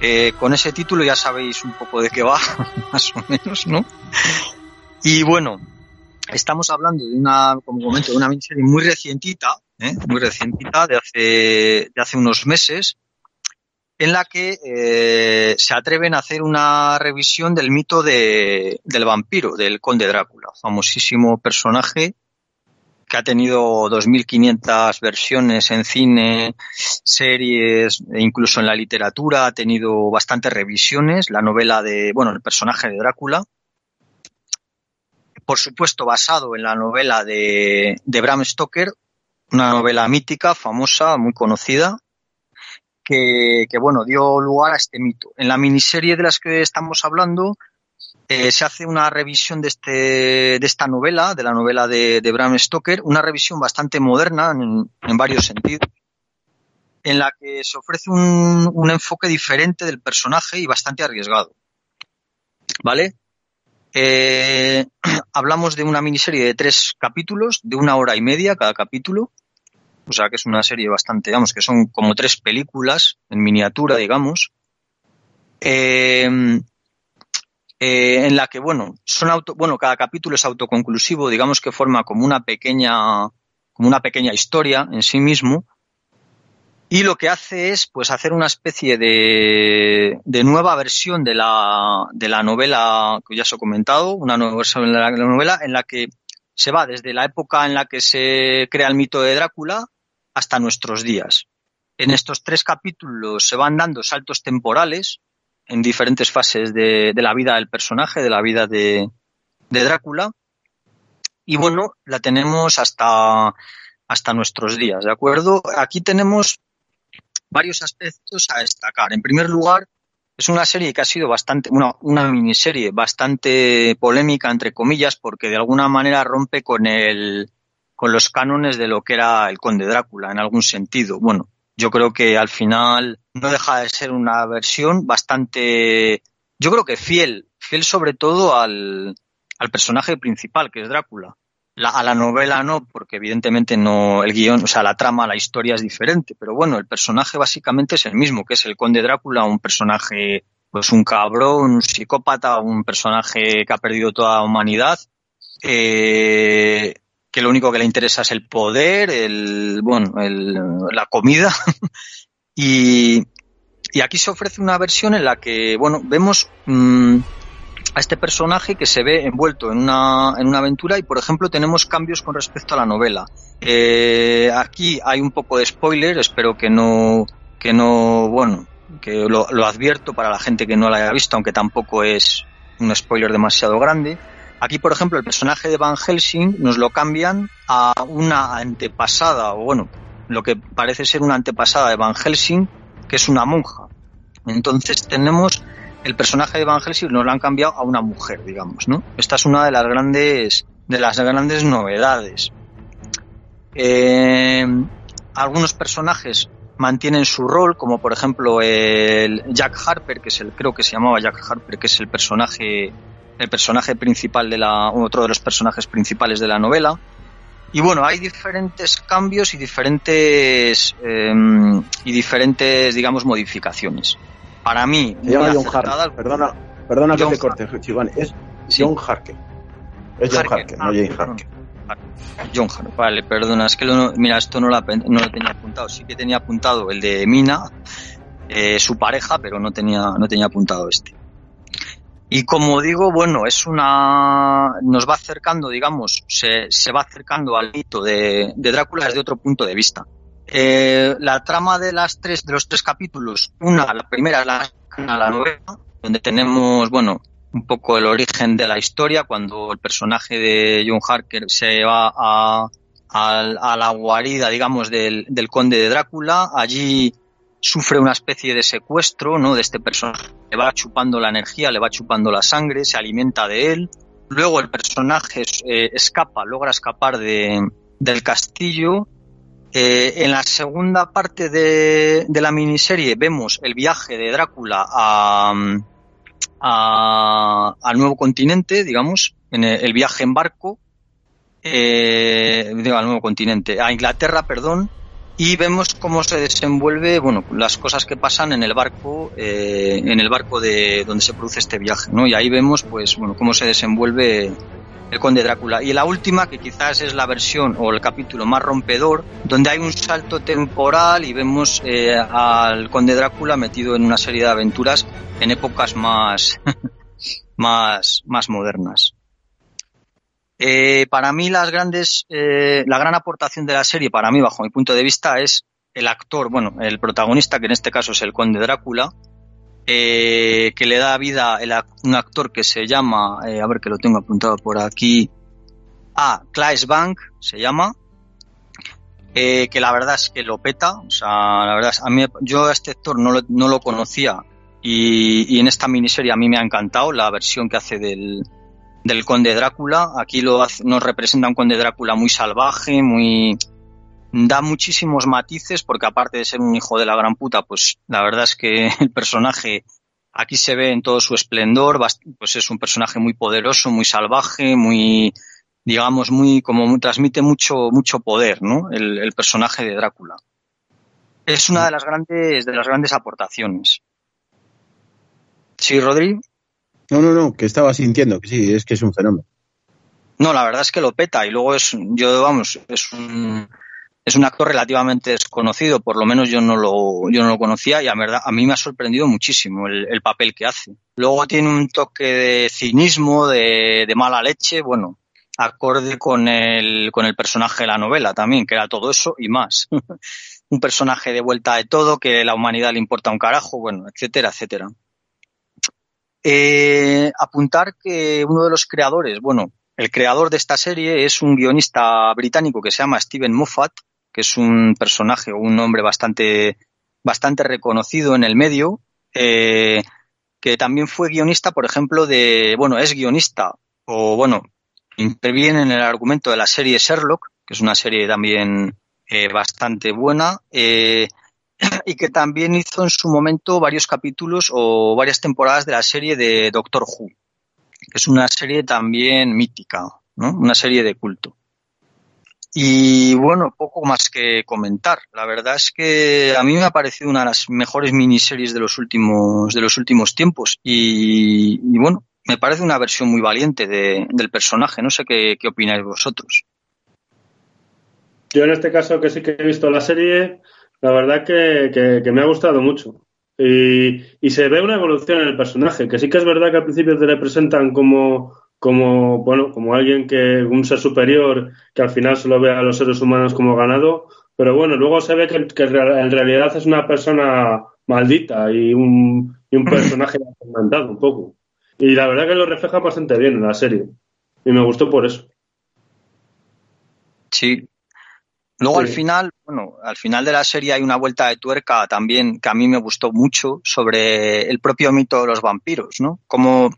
Eh, con ese título ya sabéis un poco de qué va, más o menos, ¿no? Y bueno, estamos hablando de una, como comento, de una miniserie muy recientita, ¿eh? muy recientita, de hace, de hace unos meses, en la que eh, se atreven a hacer una revisión del mito de, del vampiro, del conde Drácula, famosísimo personaje que ha tenido 2.500 versiones en cine, series, e incluso en la literatura, ha tenido bastantes revisiones. La novela de, bueno, el personaje de Drácula. Por supuesto, basado en la novela de, de Bram Stoker, una novela mítica, famosa, muy conocida, que, que, bueno, dio lugar a este mito. En la miniserie de las que estamos hablando, eh, se hace una revisión de, este, de esta novela, de la novela de, Bram Stoker, una revisión bastante moderna en, en, varios sentidos, en la que se ofrece un, un, enfoque diferente del personaje y bastante arriesgado. ¿Vale? Eh, hablamos de una miniserie de tres capítulos, de una hora y media cada capítulo, o sea que es una serie bastante, digamos, que son como tres películas en miniatura, digamos. Eh, eh, en la que, bueno, son auto, bueno, cada capítulo es autoconclusivo, digamos que forma como una pequeña, como una pequeña historia en sí mismo. Y lo que hace es, pues, hacer una especie de, de nueva versión de la, de la novela que ya os he comentado, una nueva versión de la, de la novela en la que se va desde la época en la que se crea el mito de Drácula hasta nuestros días. En estos tres capítulos se van dando saltos temporales, en diferentes fases de, de, la vida del personaje, de la vida de, de, Drácula. Y bueno, la tenemos hasta, hasta nuestros días, ¿de acuerdo? Aquí tenemos varios aspectos a destacar. En primer lugar, es una serie que ha sido bastante, una, una miniserie bastante polémica, entre comillas, porque de alguna manera rompe con el, con los cánones de lo que era el Conde Drácula, en algún sentido. Bueno, yo creo que al final no deja de ser una versión bastante, yo creo que fiel, fiel sobre todo al, al personaje principal, que es Drácula. La, a la novela no, porque evidentemente no, el guion, o sea, la trama, la historia es diferente, pero bueno, el personaje básicamente es el mismo, que es el conde Drácula, un personaje, pues un cabrón, un psicópata, un personaje que ha perdido toda la humanidad, eh, que lo único que le interesa es el poder, el, bueno, el, la comida. y, aquí se ofrece una versión en la que, bueno, vemos mmm, a este personaje que se ve envuelto en una, en una aventura y, por ejemplo, tenemos cambios con respecto a la novela. Eh, aquí hay un poco de spoiler, espero que no, que no, bueno, que lo, lo advierto para la gente que no la haya visto, aunque tampoco es un spoiler demasiado grande. Aquí, por ejemplo, el personaje de Van Helsing nos lo cambian a una antepasada, o bueno, lo que parece ser una antepasada de Van Helsing, que es una monja. Entonces tenemos el personaje de Van Helsing nos lo han cambiado a una mujer, digamos, ¿no? Esta es una de las grandes, de las grandes novedades. Eh, algunos personajes mantienen su rol, como por ejemplo el Jack Harper, que es el, creo que se llamaba Jack Harper, que es el personaje el personaje principal de la, otro de los personajes principales de la novela. Y bueno, hay diferentes cambios y diferentes, eh, y diferentes, digamos, modificaciones. Para mí, Se llama John Harker. Perdona, perdona John que te corte, Chiván. Es sí. John Harker. Es John Harker, ah, no Jane Harker. John Harker, vale, perdona, es que lo, mira, esto no lo, no lo tenía apuntado. Sí que tenía apuntado el de Mina, eh, su pareja, pero no tenía, no tenía apuntado este. Y como digo, bueno, es una. nos va acercando, digamos, se, se va acercando al mito de, de, Drácula desde otro punto de vista. Eh, la trama de las tres, de los tres capítulos, una, la primera la novela, donde tenemos, bueno, un poco el origen de la historia, cuando el personaje de John Harker se va a, a, a la guarida, digamos, del, del conde de Drácula. Allí sufre una especie de secuestro, ¿no? De este personaje. Le va chupando la energía, le va chupando la sangre, se alimenta de él. Luego el personaje eh, escapa, logra escapar de, del castillo. Eh, en la segunda parte de, de, la miniserie vemos el viaje de Drácula a, a, al nuevo continente, digamos, en el, el viaje en barco, eh, digo, al nuevo continente, a Inglaterra, perdón, y vemos cómo se desenvuelve, bueno, las cosas que pasan en el barco, eh, en el barco de donde se produce este viaje, ¿no? Y ahí vemos, pues, bueno, cómo se desenvuelve el Conde Drácula. Y la última, que quizás es la versión o el capítulo más rompedor, donde hay un salto temporal y vemos eh, al Conde Drácula metido en una serie de aventuras en épocas más, más, más modernas. Eh, para mí las grandes, eh, la gran aportación de la serie, para mí, bajo mi punto de vista, es el actor, bueno, el protagonista, que en este caso es el conde Drácula, eh, que le da vida el un actor que se llama, a ver que lo tengo apuntado por aquí, ah, Claes Bank se llama, que la verdad es que lo peta, o sea, la verdad es, a mí, yo a este actor no lo, no lo conocía y, y en esta miniserie a mí me ha encantado la versión que hace del, del conde Drácula, aquí lo hace- nos representa un conde Drácula muy salvaje, muy, da muchísimos matices porque aparte de ser un hijo de la gran puta, pues la verdad es que el personaje aquí se ve en todo su esplendor, pues es un personaje muy poderoso, muy salvaje, muy, digamos, muy, como transmite mucho, mucho poder, ¿no? El, el personaje de Drácula. Es una de las grandes, de las grandes aportaciones. Sí, Rodri. No, no, no, que estaba sintiendo, que sí, es que es un fenómeno. No, la verdad es que lo peta y luego es, yo vamos, es un, es un actor relativamente desconocido, por lo menos yo no lo, yo no lo conocía y a, verdad, mí me ha sorprendido muchísimo el, el papel que hace. Luego tiene un toque de cinismo, de, de mala leche, bueno, acorde con el, con el personaje de la novela también, que era todo eso y más. un personaje de vuelta de todo, que la humanidad le importa un carajo, bueno, etcétera, etcétera. Eh, apuntar que uno de los creadores, bueno, el creador de esta serie es un guionista británico que se llama Steven Moffat, que es un personaje o un hombre bastante, bastante reconocido en el medio, eh, que también fue guionista, por ejemplo, de, bueno, es guionista, o bueno, interviene en el argumento de la serie Sherlock, que es una serie también eh, bastante buena, eh, y que también hizo en su momento varios capítulos o varias temporadas de la serie de Doctor Who, que es una serie también mítica, ¿no? Una serie de culto. Y bueno, poco más que comentar. La verdad es que a mí me ha parecido una de las mejores miniseries de los últimos, de los últimos tiempos. Y, bueno, me parece una versión muy valiente de, del personaje. No sé qué, qué opináis vosotros. Yo en este caso que sí que he visto la serie, la verdad que, que, que me ha gustado mucho. Y, y, se ve una evolución en el personaje, que sí que es verdad que al principio te le presentan como, como, bueno, como alguien que, un ser superior, que al final solo ve a los seres humanos como ganado, pero bueno, luego se ve que, que en realidad es una persona maldita y un, y un personaje atormentado un poco. Y la verdad que lo refleja bastante bien en la serie. Y me gustó por eso. Sí, Luego sí. al final, bueno, al final de la serie hay una vuelta de tuerca también que a mí me gustó mucho sobre el propio mito de los vampiros, ¿no? Como,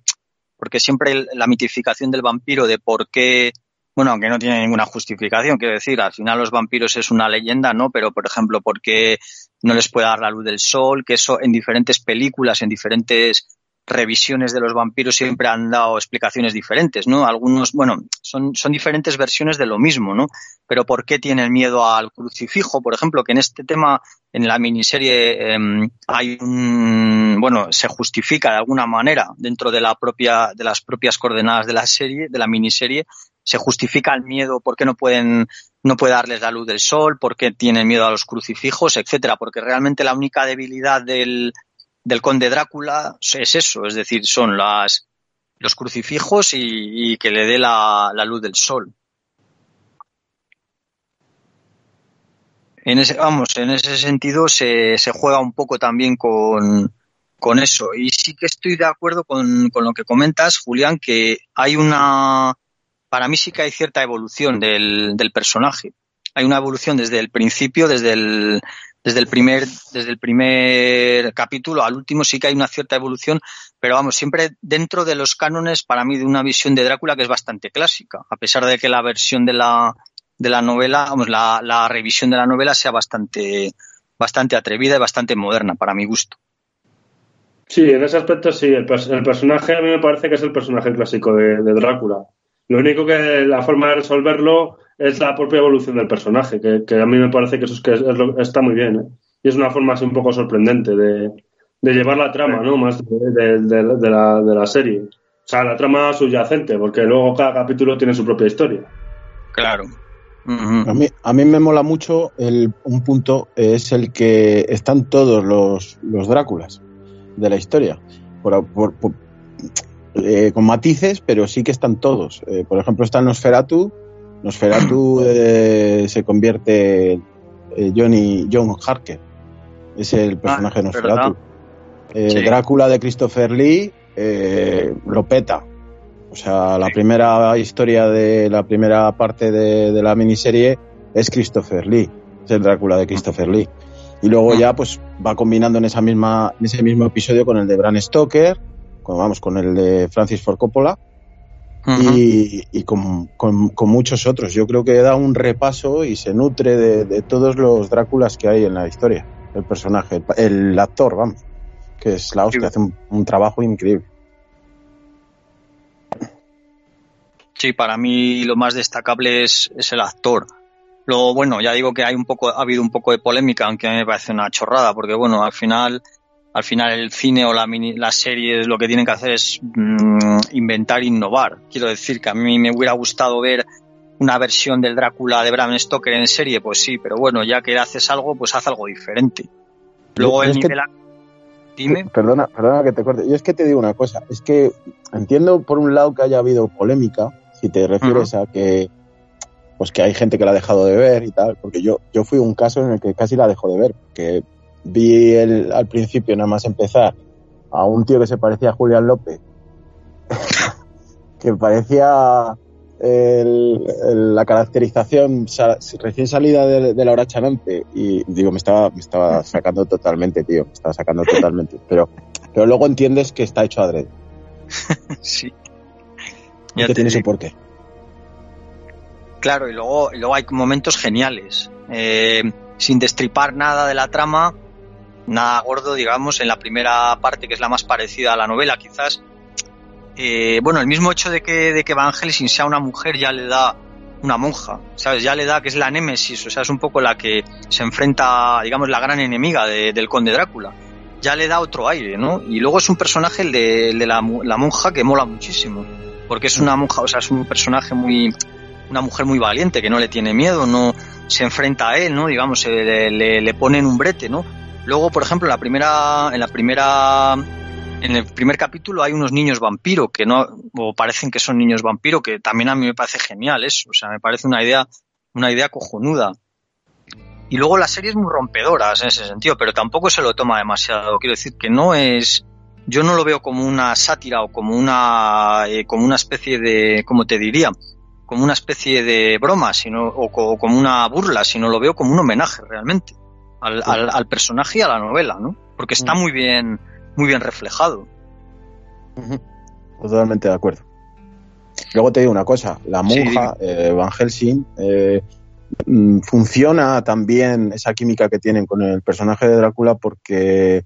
porque siempre la mitificación del vampiro de por qué, bueno, aunque no tiene ninguna justificación, quiero decir, al final los vampiros es una leyenda, ¿no? Pero, por ejemplo, por qué no les puede dar la luz del sol, que eso en diferentes películas, en diferentes revisiones de los vampiros siempre han dado explicaciones diferentes, ¿no? Algunos, bueno, son, diferentes versiones de lo mismo, ¿no? Pero ¿por qué tienen miedo al crucifijo? Por ejemplo, que en este tema, en la miniserie, eh, hay un, bueno, se justifica de alguna manera dentro de la propia, de las propias coordenadas de la serie, de la miniserie, se justifica el miedo, por qué no pueden, no puede darles la luz del sol, por qué tienen miedo a los crucifijos, etcétera, porque realmente la única debilidad del, del conde Drácula es eso, es decir, son las, los crucifijos y, que le dé la, luz del sol. En ese, vamos, en ese sentido se, juega un poco también con, con eso. Y sí que estoy de acuerdo con, con lo que comentas, Julián, que hay una, para mí sí que hay cierta evolución del personaje. Hay una evolución desde el principio, desde el, desde el primer desde el primer capítulo al último sí que hay una cierta evolución pero vamos siempre dentro de los cánones para mí de una visión de Drácula que es bastante clásica a pesar de que la versión de la de la novela vamos la, revisión de la novela sea bastante bastante atrevida y bastante moderna para mi gusto. Sí en ese aspecto sí el, personaje a mí me parece que es el personaje clásico de Drácula. Lo único que la forma de resolverlo es la propia evolución del personaje, que, que a mí me parece que eso es que es, es lo, está muy bien. ¿eh? Y es una forma así un poco sorprendente de, de llevar la trama, ¿no? Más de, de, de, la, de la serie. O sea, la trama subyacente, porque luego cada capítulo tiene su propia historia. Claro. Uh -huh. a, mí, a mí me mola mucho el, un punto, es el que están todos los, los Dráculas de la historia. Por, por, por, eh, con matices, pero sí que están todos. Eh, por ejemplo, está Nosferatu. Nosferatu eh, se convierte eh, Johnny John Harker. Es el personaje Ah, de es Nosferatu. Eh, Sí. Drácula de Christopher Lee eh, lo peta. O sea, la primera historia de la primera parte de, de la miniserie es Christopher Lee, es el Drácula de Christopher Lee. Y luego ya pues va combinando en esa misma en ese mismo episodio con el de Bram Stoker, con, vamos con el de Francis Ford Coppola Y, y con, con- con muchos otros. Yo creo que da un repaso y se nutre de, de todos los Dráculas que hay en la historia. El personaje, el, actor, vamos, que es la hostia, hace un, un trabajo increíble. Sí, para mí lo más destacable es, es el actor. Luego, bueno, ya digo que hay un poco, ha habido un poco de polémica, aunque a mí me parece una chorrada, porque bueno, al final, al final el cine o la mini, las series lo que tienen que hacer es mm, inventar e innovar. Quiero decir que a mí me hubiera gustado ver una versión del Drácula de Bram Stoker en serie, pues sí, pero bueno, ya que haces algo, pues haz algo diferente. Luego el es que- nivel... Dime. Perdona, perdona que te corte. Yo es que te digo una cosa, es que entiendo por un lado que haya habido polémica, si te refieres a que pues que hay gente que la ha dejado de ver y tal, porque yo, yo fui un caso en el que casi la dejó de ver, que vi el, al principio nada más empezar a un tío que se parecía a Julián López, que parecía el- el- la caracterización recién salida de, de la hora chanante y digo, me estaba, me estaba sacando totalmente, tío, me estaba sacando totalmente, pero, pero luego entiendes que está hecho adrede, Sí. Ya que tiene su porqué. Claro, y luego, y luego hay momentos geniales. Eh, sin destripar nada de la trama, nada gordo, digamos, en la primera parte, que es la más parecida a la novela, quizás. eh, bueno, el mismo hecho de que, de que Van Helsing sea una mujer ya le da una monja, ¿sabes? Ya le da que es la némesis, o sea, es un poco la que se enfrenta, digamos, la gran enemiga de- del conde Drácula. Ya le da otro aire, ¿no? Y luego es un personaje, el de, de la, monja, que mola muchísimo. Porque es una monja, o sea, es un personaje muy, una mujer muy valiente que no le tiene miedo, no se enfrenta a él, ¿no? Digamos, le, le, le pone en un brete, ¿no? Luego, por ejemplo, en la primera, en la primera, en el primer capítulo hay unos niños vampiro que no, o parecen que son niños vampiro, que también a mí me parece genial eso, o sea, me parece una idea, una idea cojonuda. Y luego la serie es muy rompedora en ese sentido, pero tampoco se lo toma demasiado. Quiero decir que no es, yo no lo veo como una sátira o como una, eh, como una especie de, ¿cómo te diría? Como una especie de broma, sino, o, co- como una burla, sino lo veo como un homenaje realmente al, al, al personaje y a la novela, ¿no? Porque está muy bien, muy bien reflejado. Totalmente de acuerdo. Luego te digo una cosa, la Sí, monja, eh, Van Helsing, eh, mm, funciona también esa química que tienen con el personaje de Drácula porque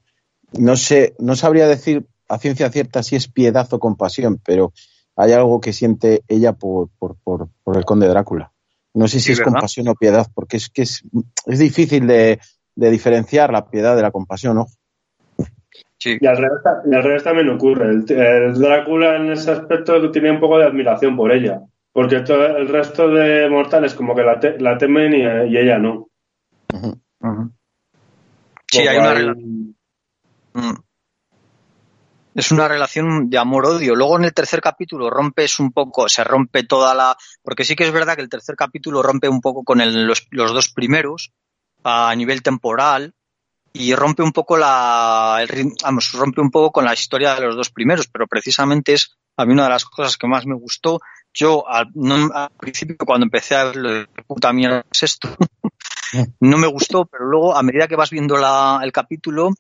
no sé, no sabría decir a ciencia cierta si es piedad o compasión, pero hay algo que siente ella por, por, por, por el conde Drácula. No sé si Sí, es ¿verdad? compasión o piedad, porque es que es, es difícil de, de diferenciar la piedad de la compasión, ¿no? Sí, Y al revés, y al revés también ocurre. El, el Drácula en ese aspecto tiene un poco de admiración por ella. Porque todo el resto de mortales como que la, te- la temen y, y ella no. Sí, hay una relación. Mm. Es una relación de amor-odio. Luego en el tercer capítulo rompes un poco, se rompe toda la. Porque sí que es verdad que el tercer capítulo rompe un poco con el- los, los dos primeros a nivel temporal y rompe un poco la. el vamos, rompe un poco con la historia de los dos primeros, pero precisamente es a mí una de las cosas que más me gustó. Yo al, no- principio cuando empecé a ver lo de "¿Qué puta mierda es esto, no me gustó, pero luego a medida que vas viendo la, el capítulo,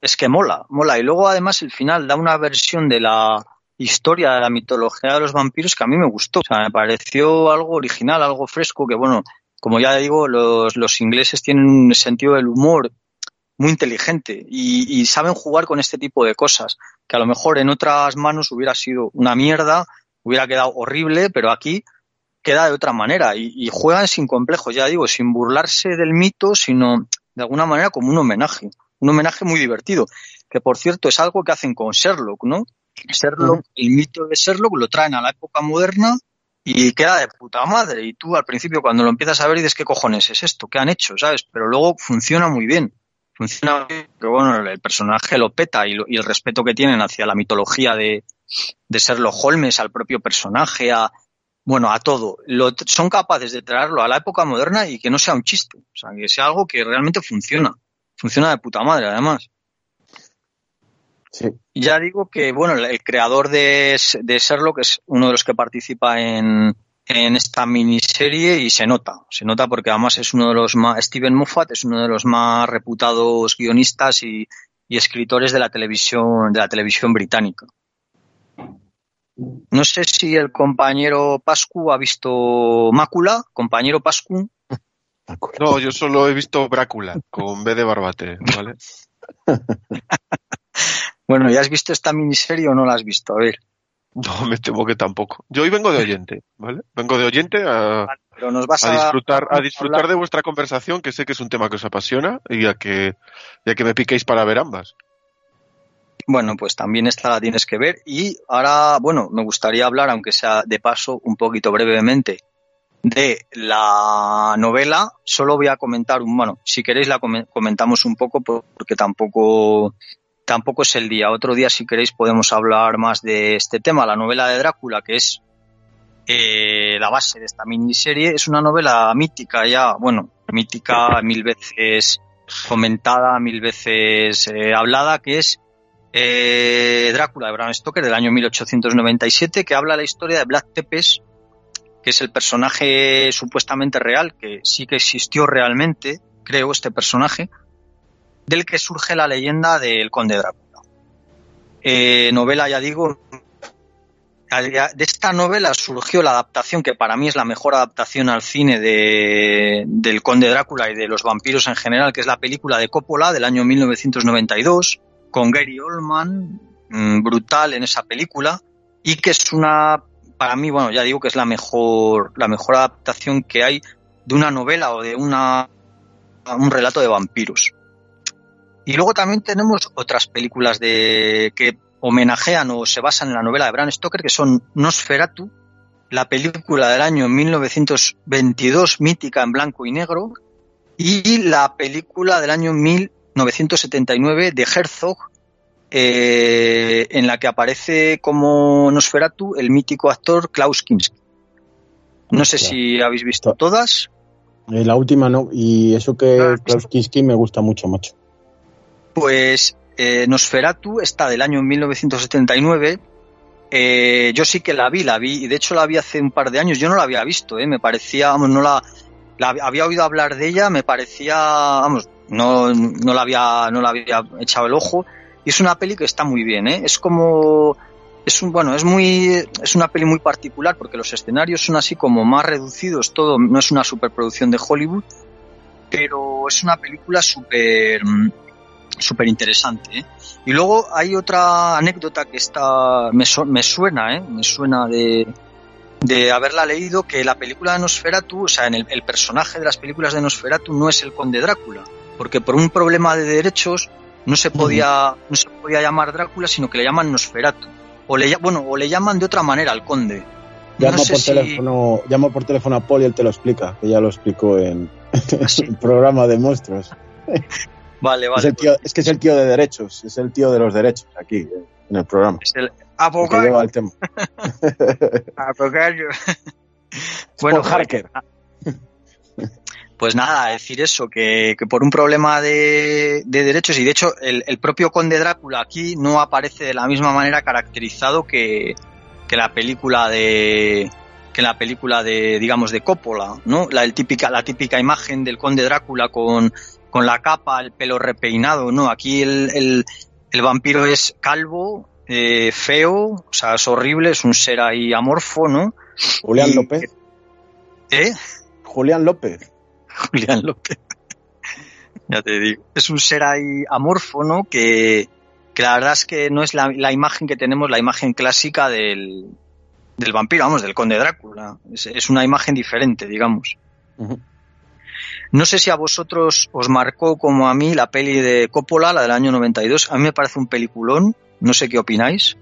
es que mola, mola. Y luego además el final da una versión de la historia de la mitología de los vampiros que a mí me gustó. O sea, me pareció algo original, algo fresco, que bueno, como ya digo, los, los ingleses tienen un sentido del humor muy inteligente y, y saben jugar con este tipo de cosas, que a lo mejor en otras manos hubiera sido una mierda, hubiera quedado horrible, pero aquí queda de otra manera y, y juegan sin complejos, ya digo, sin burlarse del mito, sino de alguna manera como un homenaje, un homenaje muy divertido, que por cierto es algo que hacen con Sherlock, ¿no? Sherlock, el mito de Sherlock lo traen a la época moderna y queda de puta madre. Y tú al principio cuando lo empiezas a ver dices, ¿qué cojones es esto? ¿Qué han hecho? ¿Sabes? Pero luego funciona muy bien. Funciona bien, pero bueno, el personaje lo peta y, lo- y el respeto que tienen hacia la mitología de, de Sherlock Holmes, al propio personaje, a, bueno, a todo. Lo, son capaces de traerlo a la época moderna y que no sea un chiste. O sea, que sea algo que realmente funciona. Funciona de puta madre, además. Sí. Ya digo que, bueno, el, el creador de, de Sherlock es uno de los que participa en, en esta miniserie y se nota, se nota porque además es uno de los más, Steven Moffat es uno de los más reputados guionistas y, y escritores de la televisión, de la televisión británica. No sé si el compañero Pascu ha visto Mácula, compañero Pascu. No, yo solo he visto Brácula con B de Barbate, ¿vale? Bueno, ¿ya has visto esta miniserie o no la has visto? A ver. No, me temo que tampoco. Yo hoy vengo de oyente, ¿vale? Vengo de oyente a, Pero nos vas a a, disfrutar, a disfrutar de vuestra conversación, que sé que es un tema que os apasiona y a que, y a que me piquéis para ver ambas. Bueno, pues también esta la tienes que ver. Y ahora, bueno, me gustaría hablar, aunque sea de paso, un poquito brevemente, de la novela. Solo voy a comentar un, bueno, si queréis la come- comentamos un poco, por- porque tampoco, tampoco es el día. Otro día, si queréis, podemos hablar más de este tema. La novela de Drácula, que es eh, la base de esta miniserie, es una novela mítica ya, bueno, mítica mil veces comentada, mil veces eh, hablada, que es eh, Drácula de Bram Stoker del año 1897, que habla la historia de Vlad Tepes, que es el personaje supuestamente real, que sí que existió realmente, creo, este personaje, del que surge la leyenda del conde Drácula. Eh, novela, ya digo, de esta novela surgió la adaptación, que para mí es la mejor adaptación al cine de, del Conde Drácula y de los vampiros en general, que es la película de Coppola del año 1992, con Gary Oldman, mm, brutal en esa película, y que es una, para mí, bueno, ya digo que es la mejor, la mejor adaptación que hay de una novela o de una, un relato de vampiros. Y luego también tenemos otras películas de que homenajean o se basan en la novela de Bram Stoker, que son Nosferatu, la película del año 1922, mítica en blanco y negro, y la película del año 1979 de Herzog, eh, en la que aparece como Nosferatu el mítico actor Klaus Kinski. No sé si habéis visto todas. Eh, la última no, y eso que ¿No la has visto? Klaus Kinski me gusta mucho, macho. Pues eh, Nosferatu está del año 1979. Eh, yo sí que la vi, la vi, y de hecho la vi hace un par de años. Yo no la había visto, eh, me parecía, vamos, no la, la había oído hablar de ella, me parecía, vamos, no, no la había, no la había echado el ojo. Y es una peli que está muy bien, eh. Es como, es un, bueno, es muy, es una peli muy particular porque los escenarios son así como más reducidos, todo, no es una superproducción de Hollywood, pero es una película súper, súper interesante. ¿eh? Y luego hay otra anécdota que está me, su- me suena, ¿eh? me suena de, de haberla leído que la película de Nosferatu, o sea, en el, el personaje de las películas de Nosferatu no es el conde Drácula, porque por un problema de derechos no se podía no se podía llamar Drácula, sino que le llaman Nosferatu. O le, bueno, o le llaman de otra manera al conde. Llama, no sé por si- teléfono, llama por teléfono a Paul y él te lo explica, que ya lo explicó en Sí. el programa de monstruos. Vale, Es, vale. el tío- es que es el tío de derechos, es el tío de los derechos aquí, en el programa. Es el abogado. lleva el tema. abogado. Paul pues- Harker. Pues nada, decir eso, que, que por un problema de, de derechos, y de hecho el, el propio Conde Drácula aquí no aparece de la misma manera caracterizado que, que la película de que la película de digamos de Coppola, ¿no? La, el típica, la típica imagen del Conde Drácula con, con la capa, el pelo repeinado, ¿no? Aquí el, el, el vampiro es calvo, eh, feo, o sea, es horrible, es un ser ahí amorfo, ¿no? Julián y- López. ¿Eh? Julián López. Julián López. ya te digo. Es un ser ahí amorfo, ¿no? Que, que la verdad es que no es la, la imagen que tenemos, la imagen clásica del, del vampiro, vamos, del conde Drácula. Es, es una imagen diferente, digamos. Ujú. No sé si a vosotros os marcó como a mí la peli de Coppola, la del año 92. A mí me parece un peliculón. No sé qué opináis.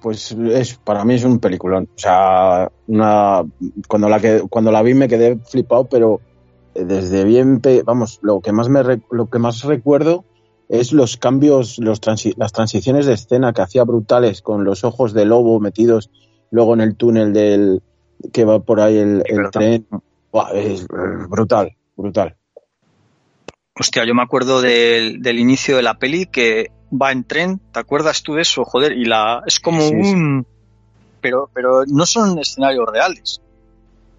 Pues es, para mí es un peliculón. O sea, una, cuando, la que, cuando la vi me quedé flipado, pero desde bien, vamos, lo que más, me, lo que más recuerdo es los cambios, los transi- las transiciones de escena que hacía brutales con los ojos de lobo metidos luego en el túnel del que va por ahí el, tren. Buah, es brutal, brutal. Hostia, yo me acuerdo del, del inicio de la peli que va en tren, ¿te acuerdas tú de eso? Joder, y la es como Sí, sí. un pero pero no son escenarios reales.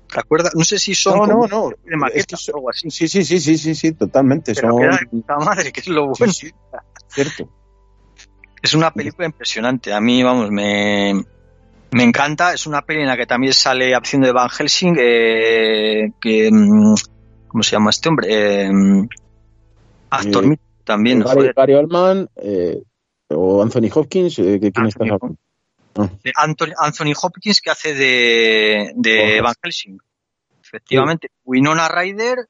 ¿Te acuerdas? No sé si son No, no, como no. de Es que o algo así. Sí, sí, sí, sí, sí, sí, totalmente. Pero son... queda de puta madre, que es lo bueno. sí, cierto. Es una película impresionante. A mí, vamos, me, me encanta. Es una peli en la que también sale haciendo de Van Helsing, eh, que, mm, ¿cómo se llama este hombre? Eh, actor Eh, también, Gary, Oldman o Anthony Hopkins, eh, ¿de quién estás Anthony hablando? Anthony, Anthony Hopkins que hace de, de. Van Helsing. Efectivamente. Winona Ryder,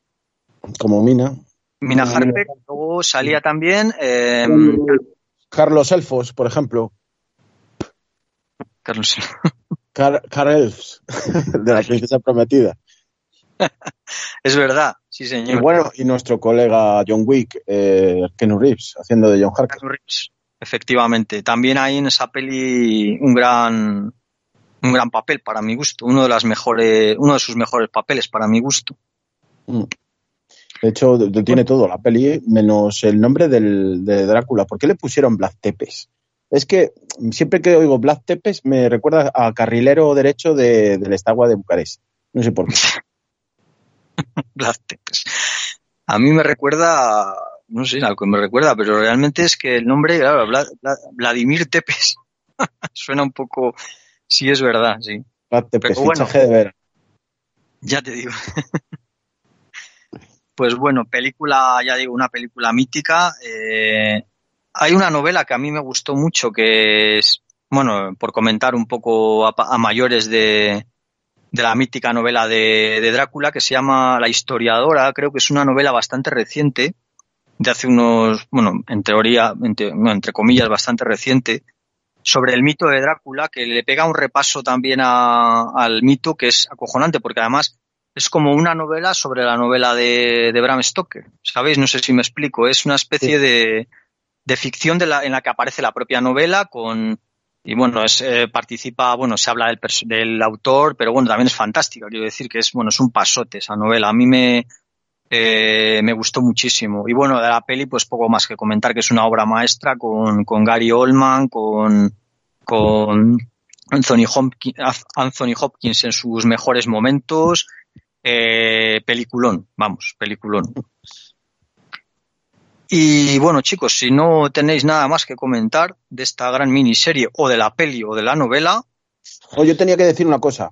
Como Mina. Mina Mina. Harper, luego salía también eh, Carlos Elfos, por ejemplo. Carlos. Car, de la princesa prometida. Es verdad, sí Y señor. bueno, y nuestro colega John Wick, eh, Keanu Reeves, haciendo de John Harker. Keanu Reeves, Efectivamente, también hay en esa peli un gran un gran papel para mi gusto, uno de las mejores, uno de sus mejores papeles para mi gusto. Mm. De hecho, tiene todo la peli, menos el nombre del, de Drácula. ¿Por qué le pusieron Black Tepes? Es que siempre que oigo Black Tepes me recuerda a carrilero derecho de, del Estagua de Bucarest. No sé por qué. Vlad Tepes. A mí me recuerda, no sé a lo que me recuerda, pero realmente es que el nombre, claro, Vlad- Vlad- Vladimir Tepes, suena un poco, sí es verdad, sí. Black Tepes, Pero bueno. de ver. Ya te digo. Pues bueno, película, ya digo, una película mítica. Eh, hay una novela que a mí me gustó mucho, que es, bueno, por comentar un poco a, a mayores de, de la mítica novela de, de Drácula, que se llama La historiadora. Creo que es una novela bastante reciente, de hace unos, bueno, en teoría, entre, no, entre comillas, bastante reciente, sobre el mito de Drácula, que le pega un repaso también a- al mito, que es acojonante, porque además es como una novela sobre la novela de, de Bram Stoker, ¿sabéis? No sé si me explico. Es una especie de, de ficción de la, en la que aparece la propia novela con y bueno, es, eh, participa, bueno, se habla del, del autor, pero bueno, también es fantástica. Quiero decir que es, bueno, es un pasote esa novela. A mí me, eh, me gustó muchísimo. Y bueno, de la peli, pues poco más que comentar que es una obra maestra con, con Gary Oldman, con, con Anthony Hopkins, Anthony Hopkins en sus mejores momentos. Eh, peliculón, vamos, peliculón. Y bueno, chicos, si no tenéis nada más que comentar de esta gran miniserie o de la peli o de la novela, Oh, yo tenía que decir una cosa.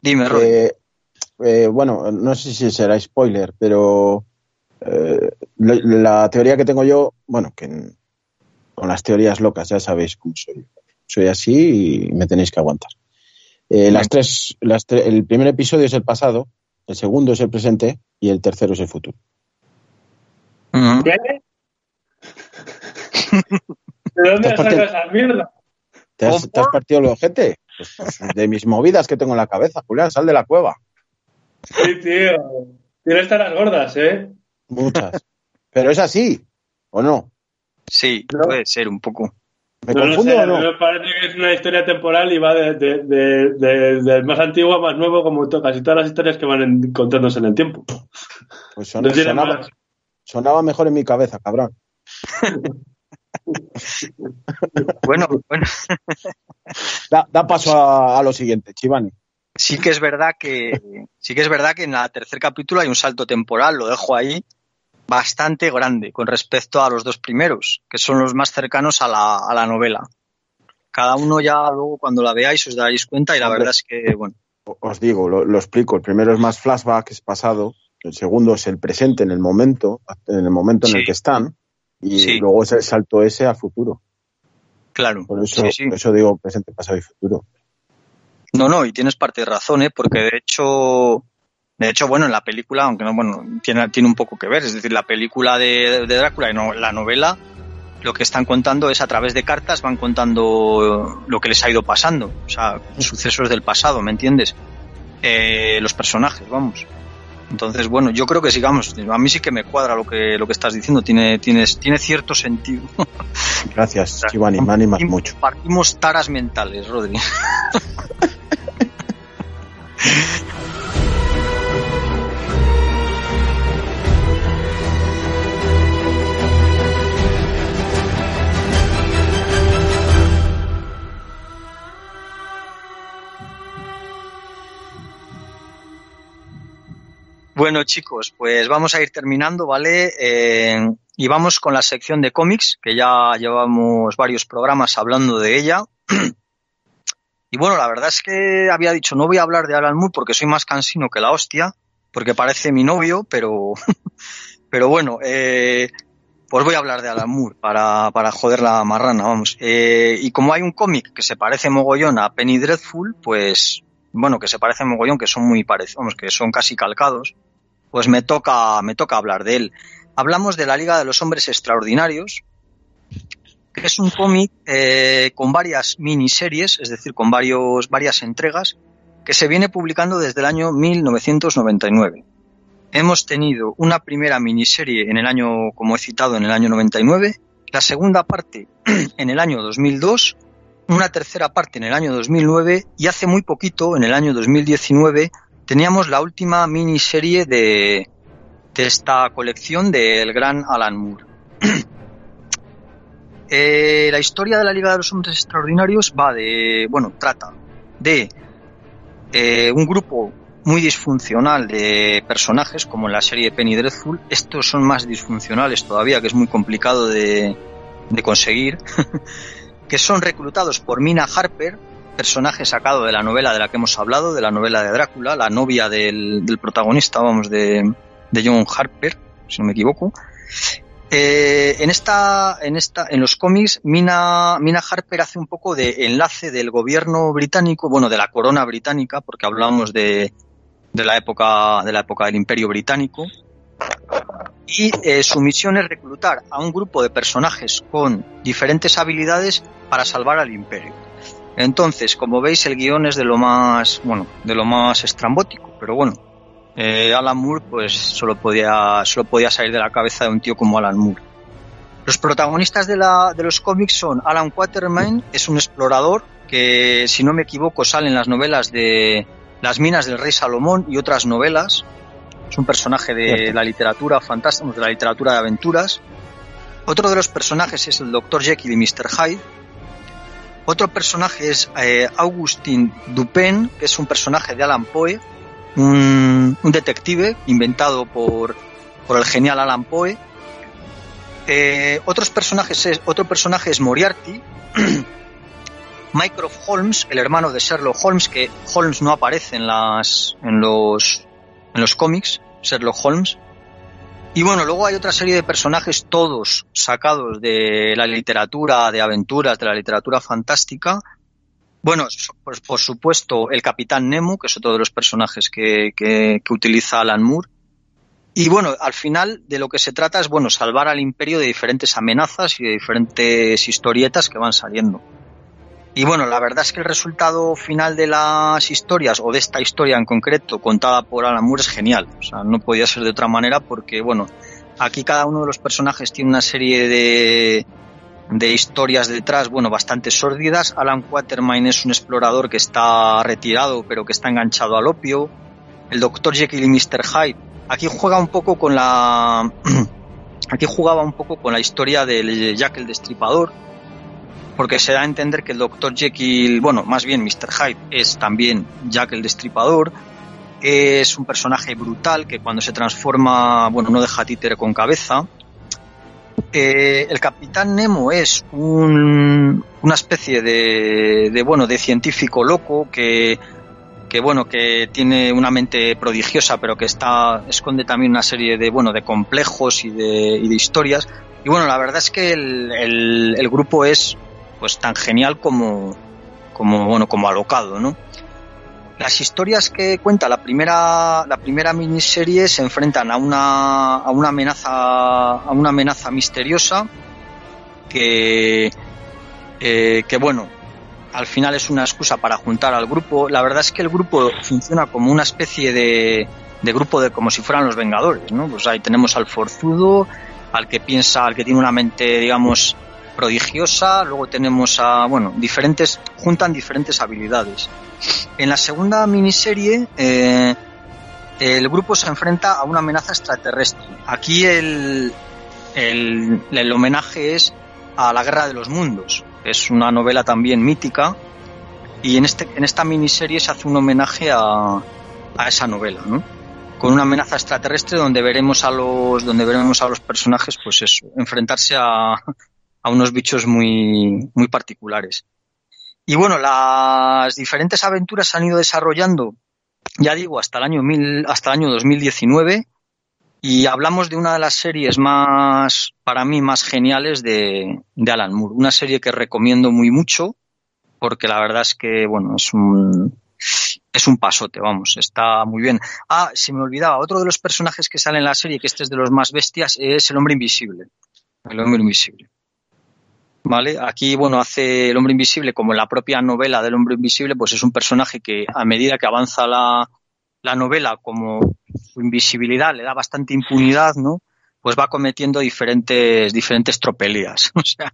dime, Roy. Eh, eh, bueno, no sé si será spoiler, pero eh, la teoría que tengo yo, bueno, que con las teorías locas ya sabéis cómo soy. Soy así y me tenéis que aguantar. Eh, las tres, las tre- el primer episodio es el pasado, el segundo es el presente y el tercero es el futuro. ¿De dónde sacado partiendo- esa mierda? ¿Te has, ¿Cómo? te has partido el ojete? Pues, de mis movidas que tengo en la cabeza, Julián, sal de la cueva. Sí, tío. Tienes taras gordas, ¿eh? Muchas. Pero es así, ¿o no? Sí, No. puede ser un poco. ¿Me No lo confundo sé, o no? me parece que es una historia temporal y va de, de, de- de- más antiguo a más nuevo, como to- casi todas las historias que van en- contándose en el tiempo. Pues son- No tiene sonaba, más. sonaba mejor en mi cabeza, cabrón. Bueno, bueno, Da, da paso a, a lo siguiente, Chivani. sí que es verdad que sí que es verdad que en el tercer capítulo hay un salto temporal, lo dejo ahí, bastante grande con respecto a los dos primeros, que son los más cercanos a la, a la novela. Cada uno ya luego cuando la veáis os daréis cuenta y la verdad es que, bueno, Os digo, lo, lo explico. El primero es más flashback, es pasado. El segundo es el presente, en el momento, en el momento en el que están. Y Sí. luego es el salto ese al futuro. claro. Por eso, Sí, sí. por eso digo presente, pasado y futuro. No, no, y tienes parte de razón, ¿eh? porque de hecho, de hecho, bueno, en la película, aunque no, bueno, tiene, tiene un poco que ver, es decir, la película de, de Drácula y no, la novela, lo que están contando es a través de cartas, van contando lo que les ha ido pasando, o sea, sucesos del pasado, ¿me entiendes? Eh, los personajes, vamos. Entonces, bueno, yo creo que sigamos. A mí sí que me cuadra lo que lo que estás diciendo. Tiene tiene, tiene cierto sentido. Gracias, Chivani, me animas mucho. Partimos taras mentales, Rodri. Bueno, chicos, pues vamos a ir terminando, ¿vale? Eh, y vamos con la sección de cómics, que ya llevamos varios programas hablando de ella. y bueno, la verdad es que había dicho, no voy a hablar de Alan Moore porque soy más cansino que la hostia, porque parece mi novio, pero, pero bueno, eh, pues voy a hablar de Alan Moore para, para joder la marrana, vamos. Eh, y como hay un cómic que se parece mogollón a Penny Dreadful, pues, bueno, que se parece mogollón, que son muy parecidos, vamos, que son casi calcados, pues me toca, me toca hablar de él. Hablamos de la Liga de los Hombres Extraordinarios, que es un cómic eh, con varias miniseries, es decir, con varios, varias entregas, que se viene publicando desde el año 1999. Hemos tenido una primera miniserie en el año, como he citado, en el año 99, la segunda parte en el año 2002, una tercera parte en el año 2009 y hace muy poquito, en el año 2019, teníamos la última miniserie de, de esta colección del gran Alan Moore. Eh, la historia de la Liga de los Hombres Extraordinarios va de, bueno, trata de eh, un grupo muy disfuncional de personajes, como en la serie Penny Dreadful. Estos son más disfuncionales todavía, que es muy complicado de, de conseguir, que son reclutados por Mina Harper, personaje sacado de la novela de la que hemos hablado, de la novela de Drácula, la novia del, protagonista, vamos, de, de John Harper, si no me equivoco. Eh, en esta, en esta, en los cómics, Mina, Mina Harper hace un poco de enlace del gobierno británico, bueno, de la corona británica, porque hablamos de, de la época, de la época del Imperio Británico. Y eh, su misión es reclutar a un grupo de personajes con diferentes habilidades para salvar al Imperio. Entonces, como veis, el guion es de lo más, bueno, de lo más estrambótico, pero bueno, eh, Alan Moore pues solo podía, solo podía salir de la cabeza de un tío como Alan Moore. Los protagonistas de, la, de los cómics son Alan Quatermain, es un explorador que, si no me equivoco, sale en las novelas de Las minas del rey Salomón y otras novelas. Es un personaje de Cierto. la literatura fantástica, de la literatura de aventuras. Otro de los personajes es el Dr. Jekyll y Mr. Hyde. Otro personaje es eh, Augustin Dupin, que es un personaje de Alan Poe, un, un detective inventado por, el genial Alan Poe. Eh, otros personajes es, otro personaje es Moriarty, Mycroft Holmes, el hermano de Sherlock Holmes, que Holmes no aparece en los cómics, Sherlock Holmes. Y bueno, luego hay otra serie de personajes, todos sacados de la literatura de aventuras, de la literatura fantástica. Bueno, por supuesto el Capitán Nemo, que es otro de los personajes que, que, que utiliza Alan Moore. Y bueno, al final de lo que se trata es bueno salvar al imperio de diferentes amenazas y de diferentes historietas que van saliendo. Y bueno, la verdad es que el resultado final de las historias, o de esta historia en concreto, contada por Alan Moore, es genial. O sea, no podía ser de otra manera porque, bueno, aquí cada uno de los personajes tiene una serie de, de historias detrás, bueno, bastante sórdidas. Alan Quatermain es un explorador que está retirado, pero que está enganchado al opio. El Dr. Jekyll y Mr. Hyde. Aquí juega un poco con la... aquí jugaba un poco con la historia del Jack el Destripador, porque se da a entender que el Dr. Jekyll, bueno, más bien Mr. Hyde, es también Jack el Destripador. Es un personaje brutal que cuando se transforma, bueno, no deja títere con cabeza. Eh, el Capitán Nemo es un, una especie de, de, bueno, de científico loco que, que, bueno, que tiene una mente prodigiosa, pero que está, esconde también una serie de, bueno, de complejos y de, y de historias. Y bueno, la verdad es que el, grupo es, pues, tan genial como, como, bueno, como alocado, ¿no? Las historias que cuenta la primera, la primera miniserie se enfrentan a una, a una amenaza, a una amenaza misteriosa que, eh, que bueno, al final es una excusa para juntar al grupo. La verdad es que el grupo funciona como una especie de, de grupo de como si fueran los Vengadores, ¿no? Pues ahí tenemos al forzudo, al que piensa, al que tiene una mente, digamos, prodigiosa, luego tenemos a, bueno, diferentes, juntan diferentes habilidades. En la segunda miniserie, eh, el grupo se enfrenta a una amenaza extraterrestre. Aquí el, el, el homenaje es a la Guerra de los Mundos. Es una novela también mítica y en, este, en esta miniserie se hace un homenaje a, a esa novela, ¿no? Con una amenaza extraterrestre donde veremos a los, donde veremos a los personajes, pues eso, enfrentarse a, a unos bichos muy, muy particulares. Y bueno, las diferentes aventuras se han ido desarrollando, ya digo, hasta el año mil, hasta el año 2019 y hablamos de una de las series más, para mí, más geniales de, de Alan Moore. Una serie que recomiendo muy mucho porque la verdad es que, bueno, es un, es un pasote, vamos, está muy bien. Ah, se me olvidaba, otro de los personajes que sale en la serie, que este es de los más bestias, es el hombre invisible. El hombre invisible. ¿Vale? Aquí, bueno, hace el hombre invisible, como en la propia novela del hombre invisible, pues es un personaje que a medida que avanza la, la novela, como su invisibilidad le da bastante impunidad, ¿no? Pues va cometiendo diferentes, diferentes tropelías. O sea,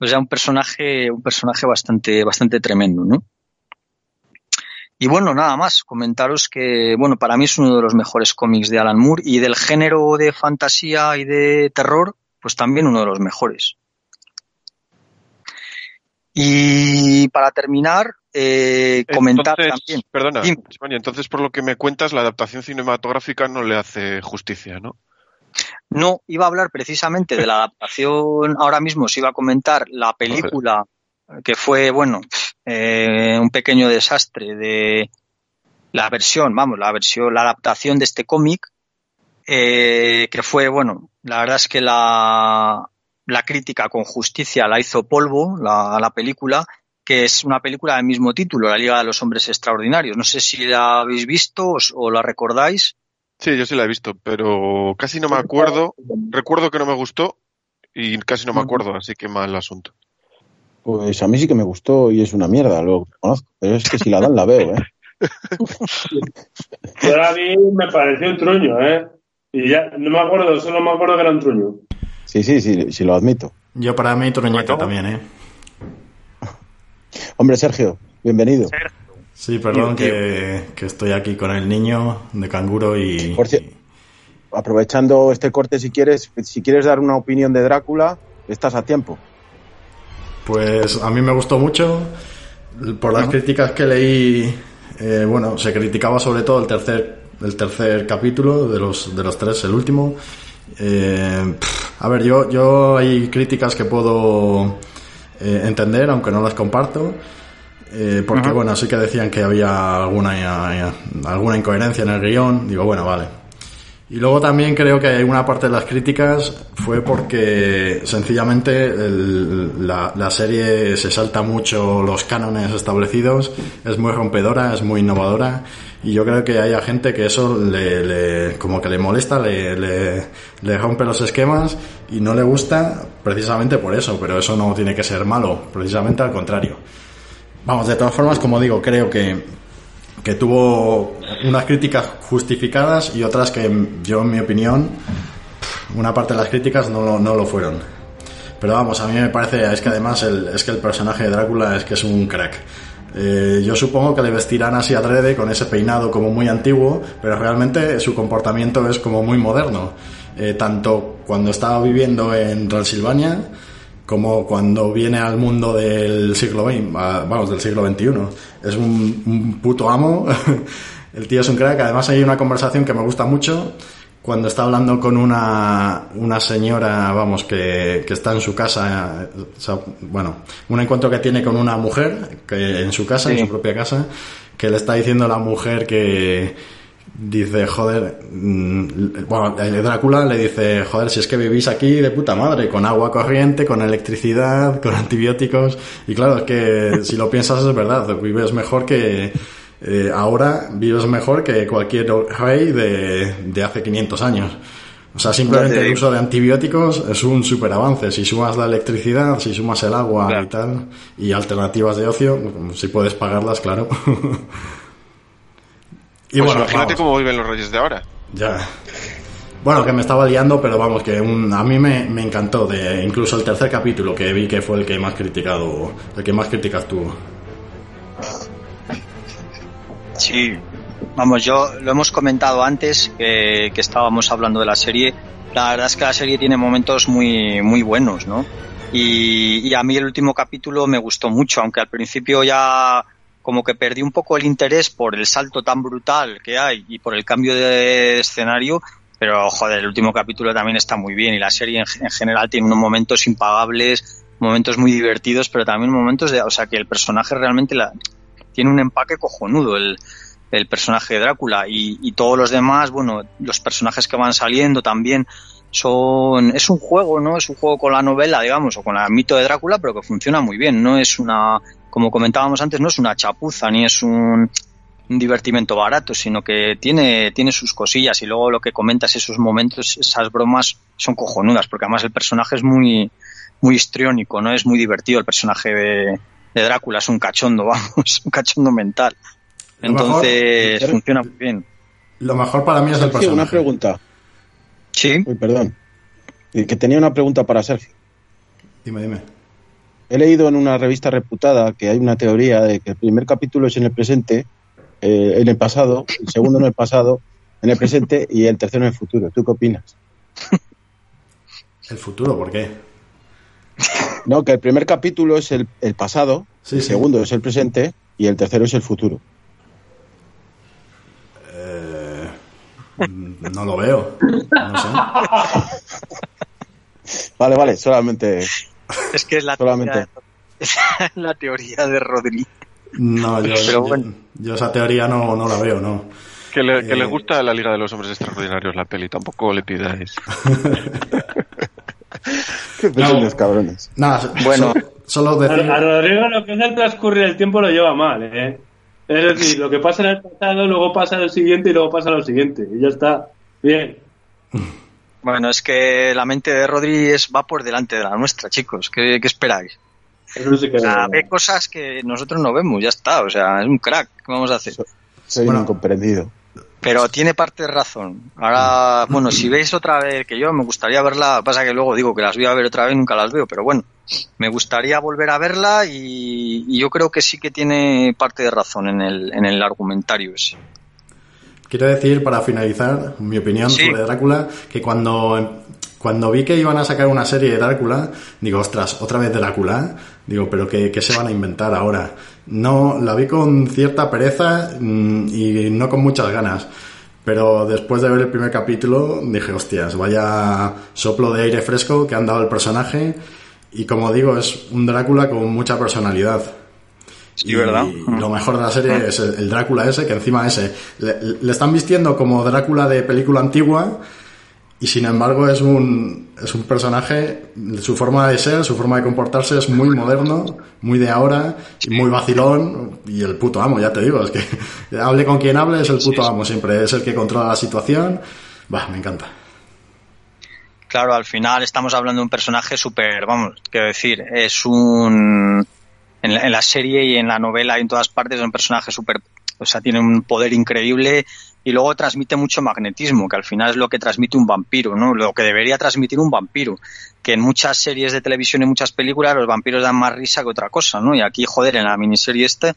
o sea, un personaje, un personaje bastante, bastante tremendo, ¿no? Y bueno, nada más, comentaros que, bueno, para mí es uno de los mejores cómics de Alan Moore y del género de fantasía y de terror, pues también uno de los mejores. Y para terminar, eh, comentar Entonces, también. Perdona. España, entonces por lo que me cuentas, la adaptación cinematográfica no le hace justicia, ¿no? No, iba a hablar precisamente de la adaptación, ahora mismo os iba a comentar la película que fue, bueno, eh, un pequeño desastre de la versión, vamos, la versión, la adaptación de este cómic, eh, que fue, bueno, la verdad es que la, la crítica con justicia la hizo polvo, la, la película, que es una película del mismo título, La Liga de los Hombres Extraordinarios. No sé si la habéis visto os- o la recordáis. Sí, yo sí la he visto, pero casi no me acuerdo. Recuerdo que no me gustó y casi no me acuerdo, así que mal asunto. Pues a mí sí que me gustó y es una mierda, lo conozco. Pero es que si la dan la veo, ¿eh? Pero a mí me pareció un truño, ¿eh? Y ya no me acuerdo, solo me acuerdo que era un truño. Sí, sí, sí, sí lo admito. Yo para mí Bueno. también, ¿eh? Hombre, Sergio, bienvenido. Sí, perdón que, que estoy aquí con el niño de canguro y... Por cier- Aprovechando este corte, si quieres, si quieres dar una opinión de Drácula, estás a tiempo. Pues a mí me gustó mucho. Por las críticas que leí, eh, bueno, se criticaba sobre todo el tercer, el tercer capítulo de los, de los tres, el último. Eh, pff, a ver, yo, yo hay críticas que puedo eh, entender, aunque no las comparto. Eh, porque, bueno, sí que decían que había alguna, alguna incoherencia en el guion. Digo, bueno, vale. Y luego también creo que una parte de las críticas fue porque sencillamente el- la, la serie se salta mucho los cánones establecidos, es muy rompedora, es muy innovadora y yo creo que hay gente que eso le, le- como que le molesta, le, le, le rompe los esquemas y no le gusta precisamente por eso, pero eso no tiene que ser malo, precisamente al contrario. Vamos, de todas formas, como digo, creo que que tuvo unas críticas justificadas y otras que yo, en mi opinión, una parte de las críticas no lo, no lo fueron. Pero vamos, a mí me parece, es que además el, es que el personaje de Drácula es que es un crack. Eh, yo supongo que le vestirán así adrede con ese peinado como muy antiguo, pero realmente su comportamiento es como muy moderno. Eh, tanto cuando estaba viviendo en Transilvania, como cuando viene al mundo del siglo XX, vamos, del siglo XXI. Es un, un puto amo. El tío es un crack. Además hay una conversación que me gusta mucho cuando está hablando con una, una señora, vamos, que, que está en su casa, o sea, bueno, un encuentro que tiene con una mujer que en su casa, en Sí. su propia casa, que le está diciendo a la mujer que, dice, joder, mm, bueno, el Drácula le dice, joder, si es que vivís aquí de puta madre, con agua corriente, con electricidad, con antibióticos, y claro, es que si lo piensas es verdad, vives mejor que, eh, ahora vives mejor que cualquier rey de, de hace 500 años. O sea, simplemente te el uso de antibióticos es un super avance. Si sumas la electricidad, si sumas el agua Claro. y tal, y alternativas de ocio, si puedes pagarlas, claro. Y Pues bueno, imagínate vamos, cómo viven los reyes de ahora. Ya. Bueno, que me estaba liando, pero vamos, que un- a mí me, me encantó. De, incluso el tercer capítulo que vi que fue el que más criticado, el que más críticas tuvo. Sí, vamos, yo lo hemos comentado antes que, que estábamos hablando de la serie. La verdad es que la serie tiene momentos muy, muy buenos, ¿no? Y, y a mí el último capítulo me gustó mucho, aunque al principio ya como que perdí un poco el interés por el salto tan brutal que hay y por el cambio de escenario, pero joder, el último capítulo también está muy bien y la serie en, en general tiene unos momentos impagables, momentos muy divertidos, pero también momentos de, o sea, que el personaje realmente la, tiene un empaque cojonudo el, el personaje de Drácula y, y todos los demás, bueno, los personajes que van saliendo también son es un juego, ¿no? Es un juego con la novela, digamos, o con el mito de Drácula, pero que funciona muy bien, no es una como comentábamos antes, no es una chapuza ni es un, un divertimento barato, sino que tiene, tiene sus cosillas y luego lo que comentas, esos momentos, esas bromas son cojonudas, porque además el personaje es muy, muy histriónico, ¿no? Es muy divertido el personaje de, de Drácula, es un cachondo, vamos, un cachondo mental. Lo mejor- Entonces funciona muy bien. Lo mejor para mí es el personaje. una pregunta. Sí, Uy, perdón. Eh, Que tenía una pregunta para Sergio. Dime, dime. He leído en una revista reputada que hay una teoría de que el primer capítulo es en el presente, eh, en el pasado, el segundo en el pasado, en el presente y el tercero en el futuro. ¿Tú qué opinas? El futuro, ¿por qué? No, que el primer capítulo es el, el pasado, Sí, el sí. segundo es el presente y el tercero es el futuro. Eh, no lo veo. No sé. Vale, vale, solamente. Es que es la Solamente. teoría, es la teoría de Rodri. No, yo, Pero bueno. yo- yo esa teoría no, no la veo, no. Que le, que Eh. le gusta la Liga de los Hombres Extraordinarios la peli, tampoco le pidáis. Qué pequeños cabrones. Nada, Bueno. so- solo decir. a Rodrigo lo que es el transcurrir el tiempo lo lleva mal, ¿eh? Es decir, lo que pasa en el pasado, luego pasa en el siguiente y luego pasa en el siguiente. Y ya está. Bien. Bueno, es que la mente de Rodri es, va por delante de la nuestra, chicos. ¿Qué, qué esperáis? Eso sí que O sea, ve cosas que nosotros no vemos, ya está. O sea, es un crack. ¿Qué vamos a hacer? Soy Bueno. un incomprendido. Pero tiene parte de razón. Ahora, bueno, si veis otra vez, que yo me gustaría verla, pasa que luego digo que las voy a ver otra vez, nunca las veo, pero bueno, me gustaría volver a verla y, y yo creo que sí que tiene parte de razón en el, en el argumentario ese. Quiero decir, para finalizar, mi opinión Sí. sobre Drácula, que cuando, cuando vi que iban a sacar una serie de Drácula, digo, ostras, otra vez Drácula, digo, pero ¿qué, qué se van a inventar ahora? No, la vi con cierta pereza mm, y no con muchas ganas. Pero después de ver el primer capítulo, dije, hostias, vaya soplo de aire fresco que han dado el personaje. Y como digo, es un Drácula con mucha personalidad. Sí, ¿verdad? Y lo mejor de la serie es el, Drácula ese, que encima ese le, le están vistiendo como Drácula de película antigua y sin embargo es un, es un personaje, su forma de ser, su forma de comportarse es muy moderno, muy de ahora, y muy vacilón y el puto amo, ya te digo, es que hable con quien hable es el puto amo siempre, es el que controla la situación, va, me encanta. Claro, al final estamos hablando de un personaje súper, vamos, quiero decir, es un... En la, en la serie y en la novela y en todas partes es un personaje súper... O sea, tiene un poder increíble y luego transmite mucho magnetismo, que al final es lo que transmite un vampiro, ¿no? Lo que debería transmitir un vampiro. Que en muchas series de televisión y muchas películas los vampiros dan más risa que otra cosa, ¿no? Y aquí, joder, en la miniserie este,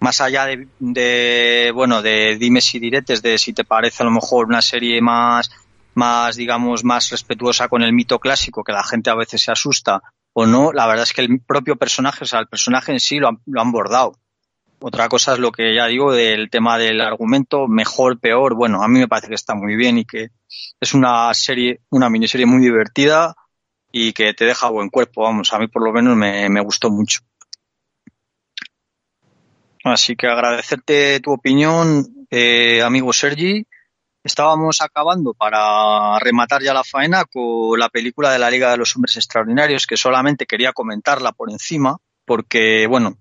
más allá de, de bueno, de dimes y diretes, de si te parece a lo mejor una serie más más, digamos, más respetuosa con el mito clásico, que la gente a veces se asusta o no, la verdad es que el propio personaje, o sea, el personaje en sí lo han, lo han bordado. Otra cosa es lo que ya digo del tema del argumento, mejor, peor, bueno, a mí me parece que está muy bien y que es una serie, una miniserie muy divertida y que te deja buen cuerpo, vamos, a mí por lo menos me, me gustó mucho. Así que agradecerte tu opinión, eh, amigo Sergi. Estábamos acabando para rematar ya la faena con la película de la Liga de los Hombres Extraordinarios, que solamente quería comentarla por encima, porque, bueno,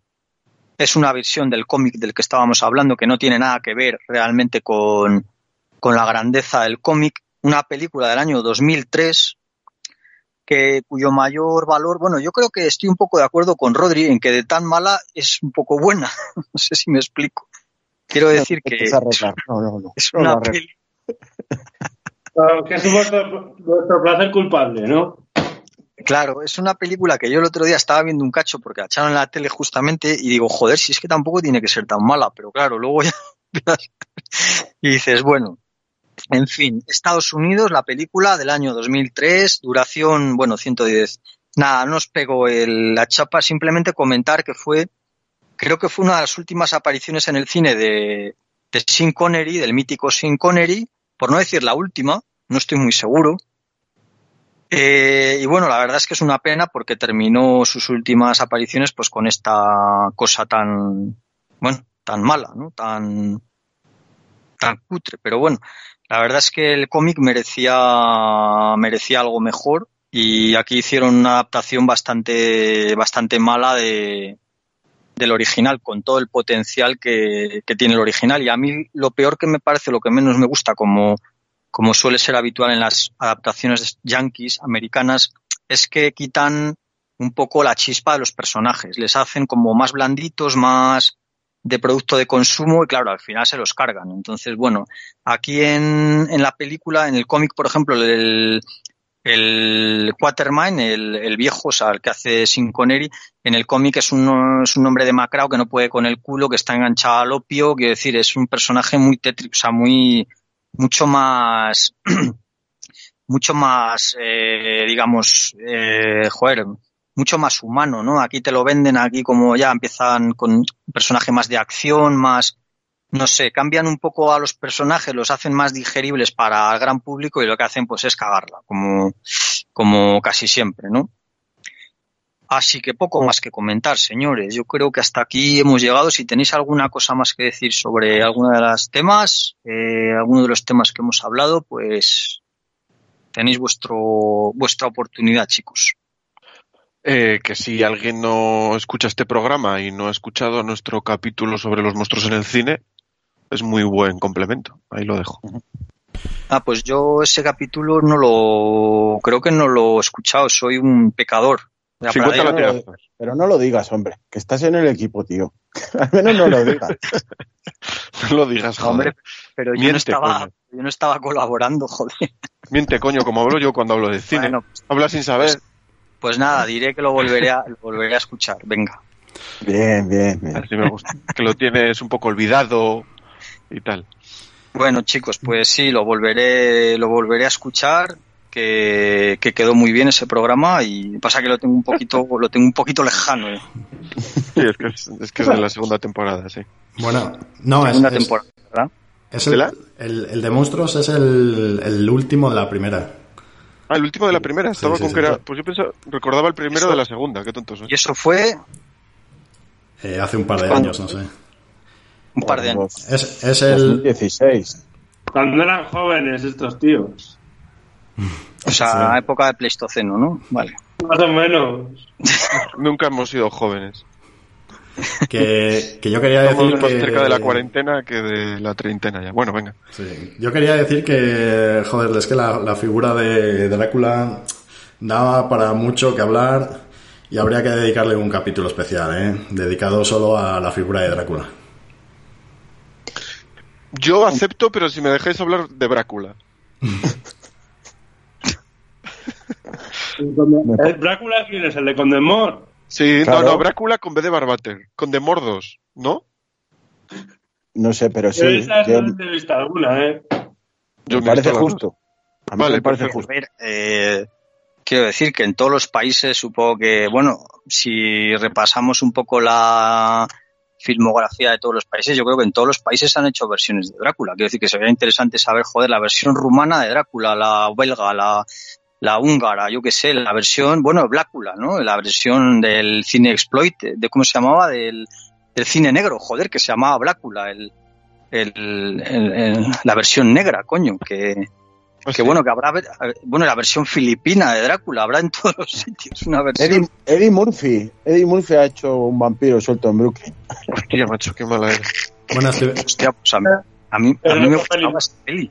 es una versión del cómic del que estábamos hablando, que no tiene nada que ver realmente con, con la grandeza del cómic. Una película del año 2003, que, cuyo mayor valor, bueno, yo creo que estoy un poco de acuerdo con Rodri en que de tan mala es un poco buena. no sé si me explico quiero decir que. No, no, no. es una lo Ah, Que es culpable, ¿no? Claro, es una película que yo el otro día estaba viendo un cacho porque la echaron en la tele justamente y digo, joder, si es que tampoco tiene que ser tan mala, pero claro, luego ya y dices, bueno, en fin, Estados Unidos, la película del año 2003, duración, bueno, 110. Nada, no os pego el- la chapa, simplemente comentar que fue, creo que fue una de las últimas apariciones en el cine de, de Sean Connery, del mítico Sean Connery, por no decir la última, no estoy muy seguro. Eh, y bueno, la verdad es que es una pena porque terminó sus últimas apariciones pues con esta cosa tan, bueno, tan mala, ¿no? Tan, tan cutre. Pero bueno, la verdad es que el cómic merecía, merecía algo mejor y aquí hicieron una adaptación bastante, bastante mala de, del original, con todo el potencial que, que tiene el original. Y a mí lo peor que me parece, lo que menos me gusta, como, como suele ser habitual en las adaptaciones yankees, americanas, es que quitan un poco la chispa de los personajes. Les hacen como más blanditos, más de producto de consumo y claro, al final se los cargan. Entonces, bueno, aquí en, en la película, en el cómic, por ejemplo, el, el Quatermain, el, el viejo, o sea, el que hace Sin en el cómic es un, es un hombre demacrado que no puede con el culo, que está enganchado al opio, quiero decir, es un personaje muy tétrico, o sea, muy, mucho más, mucho más, eh, digamos, eh, joder, mucho más humano, ¿no? Aquí te lo venden, aquí como ya empiezan con un personaje más de acción, más, no sé, cambian un poco a los personajes, los hacen más digeribles para el gran público y lo que hacen pues es cagarla, como, como casi siempre, ¿no? Así que poco más que comentar, señores. Yo creo que hasta aquí hemos llegado. Si tenéis alguna cosa más que decir sobre alguno de los temas, eh, alguno de los temas que hemos hablado, pues tenéis vuestro, vuestra oportunidad, chicos. Eh, que si alguien no escucha este programa y no ha escuchado nuestro capítulo sobre los monstruos en el cine, es muy buen complemento. Ahí lo dejo. Ah, pues yo ese capítulo no lo, creo que no lo he escuchado. Soy un pecador. La 50 verdad, latigazos. Pero no lo digas, hombre, que estás en el equipo, tío. Al menos no lo digas. No lo digas, joder. Hombre, pero yo no estaba, coño. yo no estaba colaborando, joder. Miente, coño, como hablo yo cuando hablo de cine. Bueno, Habla sin saber. Pues nada, diré que lo volveré a, lo volveré a escuchar. Venga. Bien, bien, bien. Así me gusta. Que lo tienes un poco olvidado y tal. Bueno, chicos, pues sí, lo volveré, lo volveré a escuchar. Que, que quedó muy bien ese programa y pasa que lo tengo un poquito, lo tengo un poquito lejano. eh. Sí, es que es, es, que es de la segunda temporada, sí. Bueno, no, es, Segunda es- temporada, ¿verdad? es ¿De el, la? el, el de monstruos es el, el último de la primera. Ah, el último de la primera. Estaba sí, con sí. que era. Pues yo pensaba, recordaba el primero Eso- de la segunda. Qué tonto soy. Y eso fue Eh, hace un par de ¿Cuándo? años, no sé. Un par de años. Es, es el... 2016. Cuando eran jóvenes estos tíos. O sea, Sí. época de Pleistoceno, ¿no? Vale. Más o menos. Nunca hemos sido jóvenes. Que, que yo quería Estamos decir más que... cerca de la cuarentena que de la treintena ya. Bueno, venga. Sí. Yo quería decir que, joder, es que la, la figura de Drácula daba para mucho que hablar y habría que dedicarle un capítulo especial, ¿eh? Dedicado solo a la figura de Drácula. Yo acepto, pero si me dejáis hablar de Brácula. ¿El Drácula quién es? ¿El de Condemor? Sí, Claro. no, no, Brácula con B de Barbater. Con de Mordos, ¿no? No sé, pero sí. esa yo- no he entrevistado alguna, ¿eh? Yo me parece visto justo. A mí Vale, me parece perfecto. justo. A ver, eh, quiero decir que en todos los países supongo que, bueno, si repasamos un poco la filmografía de todos los países, yo creo que en todos los países han hecho versiones de Drácula. Quiero decir que sería interesante saber, joder, la versión rumana de Drácula, la belga, la, la húngara, yo qué sé, la versión, bueno, Blácula, ¿no? La versión del cine exploit, de cómo se llamaba, del, del cine negro, joder, que se llamaba Blácula, el, el, la versión negra, coño, que, Pues que bueno, que habrá, bueno, la versión filipina de Drácula, habrá en todos los sitios una versión. Eddie, Eddie Murphy. Eddie Murphy ha hecho un vampiro suelto en Brooklyn. Hostia, macho, qué mala. Bueno, que- Hostia, pues a mí, a mí, a Pero mí me gustaba esa peli.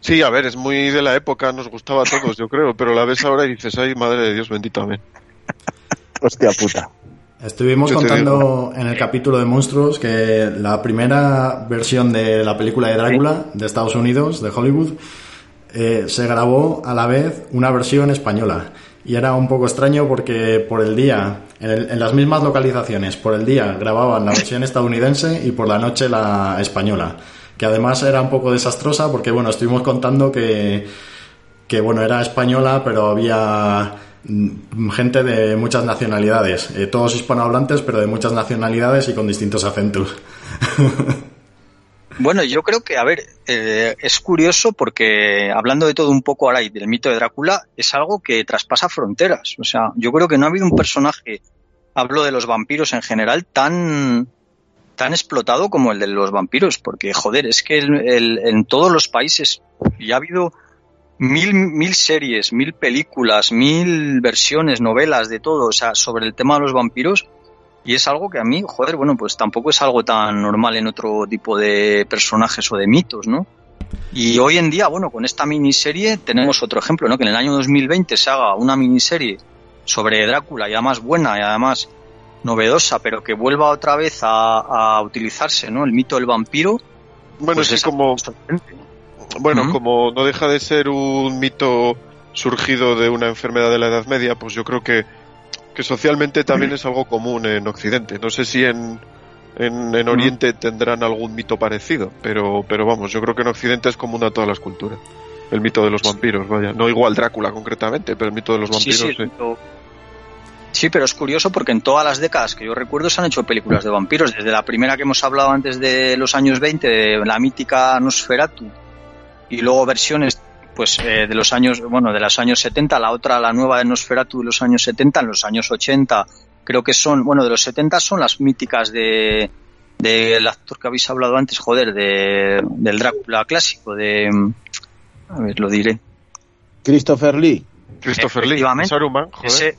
Sí, a ver, es muy de la época, nos gustaba a todos, yo creo, pero la ves ahora y dices, ay, madre de Dios, bendito, amén. Hostia puta. Estuvimos Yo contando en el capítulo de monstruos que la primera versión de la película de Drácula de Estados Unidos, de Hollywood, eh, se grabó a la vez una versión española. Y era un poco extraño porque por el día, en, las mismas localizaciones, por el día grababan la versión estadounidense y por la noche la española. Que además era un poco desastrosa porque, bueno, estuvimos contando que, que bueno, era española, pero había mm, gente de muchas nacionalidades, eh, todos hispanohablantes, pero de muchas nacionalidades y con distintos acentos. Bueno, yo creo que, a ver, eh, es curioso porque hablando de todo un poco ahora y del mito de Drácula, es algo que traspasa fronteras. O sea, yo creo que no ha habido un personaje, hablo de los vampiros en general, tan, tan explotado como el de los vampiros, porque, joder, es que el- en todos los países ya ha habido mil, mil series, mil películas, mil versiones, novelas, de todo, o sea, sobre el tema de los vampiros. Y es algo que a mí, joder, bueno, pues tampoco es algo tan normal en otro tipo de personajes o de mitos, ¿no? Y hoy en día, bueno, con esta miniserie tenemos otro ejemplo, ¿no? Que en el año 2020 se haga una miniserie sobre Drácula y además buena y además novedosa, pero que vuelva otra vez a, a utilizarse, ¿no? El mito del vampiro. Bueno, pues es que como, bueno, como no deja de ser un mito surgido de una enfermedad de la Edad Media, pues yo creo que, que socialmente también es algo común en Occidente. No sé si en, en, en Oriente tendrán algún mito parecido, pero, pero vamos, yo creo que en Occidente es común a todas las culturas. El mito de los vampiros, vaya. No igual Drácula concretamente, pero el mito de los vampiros, sí, sí. mito- Sí, pero es curioso porque en todas las décadas que yo recuerdo se han hecho películas de vampiros. Desde la primera que hemos hablado antes de los años 20, de la mítica Nosferatu, y luego versiones pues eh, de los años, bueno, de los años 70, la otra, la nueva de Nosferatu de los años 70, en los años 80, creo que son, bueno, de los 70 son las míticas de del actor que habéis hablado antes, joder, de, del Drácula clásico, de, a ver, lo diré. Christopher Lee. Christopher Lee. Saruman, joder. Ese,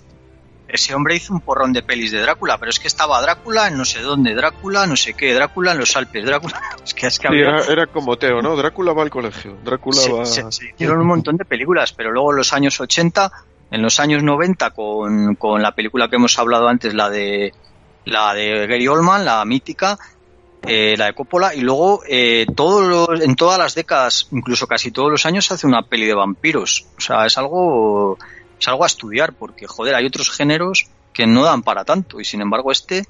ese hombre hizo un porrón de pelis de Drácula, pero es que estaba Drácula en no sé dónde, Drácula, no sé qué, Drácula en los Alpes, Drácula. Es que, es que Sí, había- era, era como Teo, ¿no? Drácula va al colegio. Drácula se, va. se- se hicieron un montón de películas, pero luego en los años 80, en los años 90, con, con la película que hemos hablado antes, la de la de Gary Oldman, la mítica, eh, la de Coppola, y luego eh, todos los- en todas las décadas, incluso casi todos los años, se hace una peli de vampiros. O sea, es algo, es algo a estudiar, porque joder, hay otros géneros que no dan para tanto, y sin embargo este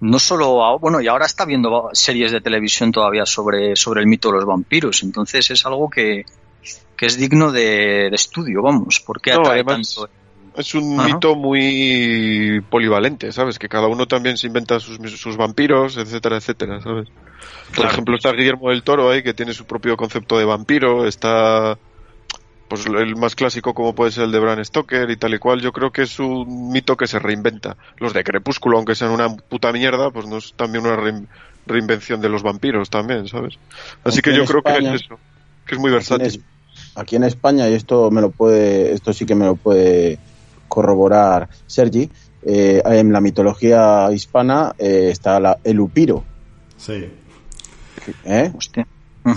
no solo, bueno, y ahora está viendo series de televisión todavía sobre, sobre el mito de los vampiros, entonces es algo que, que es digno de, de estudio, vamos, porque No, atrae además- tanto. Es un mito muy polivalente, ¿sabes? Que cada uno también se inventa sus, sus vampiros, etcétera, etcétera, ¿sabes? Por Claro. ejemplo, está Guillermo del Toro ahí, que tiene su propio concepto de vampiro, está pues el más clásico como puede ser el de Bram Stoker y tal y cual. Yo creo que es un mito que se reinventa. Los de Crepúsculo, aunque sean una puta mierda, pues no es también una rein- reinvención de los vampiros también, ¿sabes? Así Aquí que yo creo España- que es eso, que es muy Aquí en, versátil. Aquí en España, y esto me lo puede, esto sí que me lo puede corroborar Sergi, eh, en la mitología hispana eh, está la, el upiro. Sí. ¿eh? Hostia.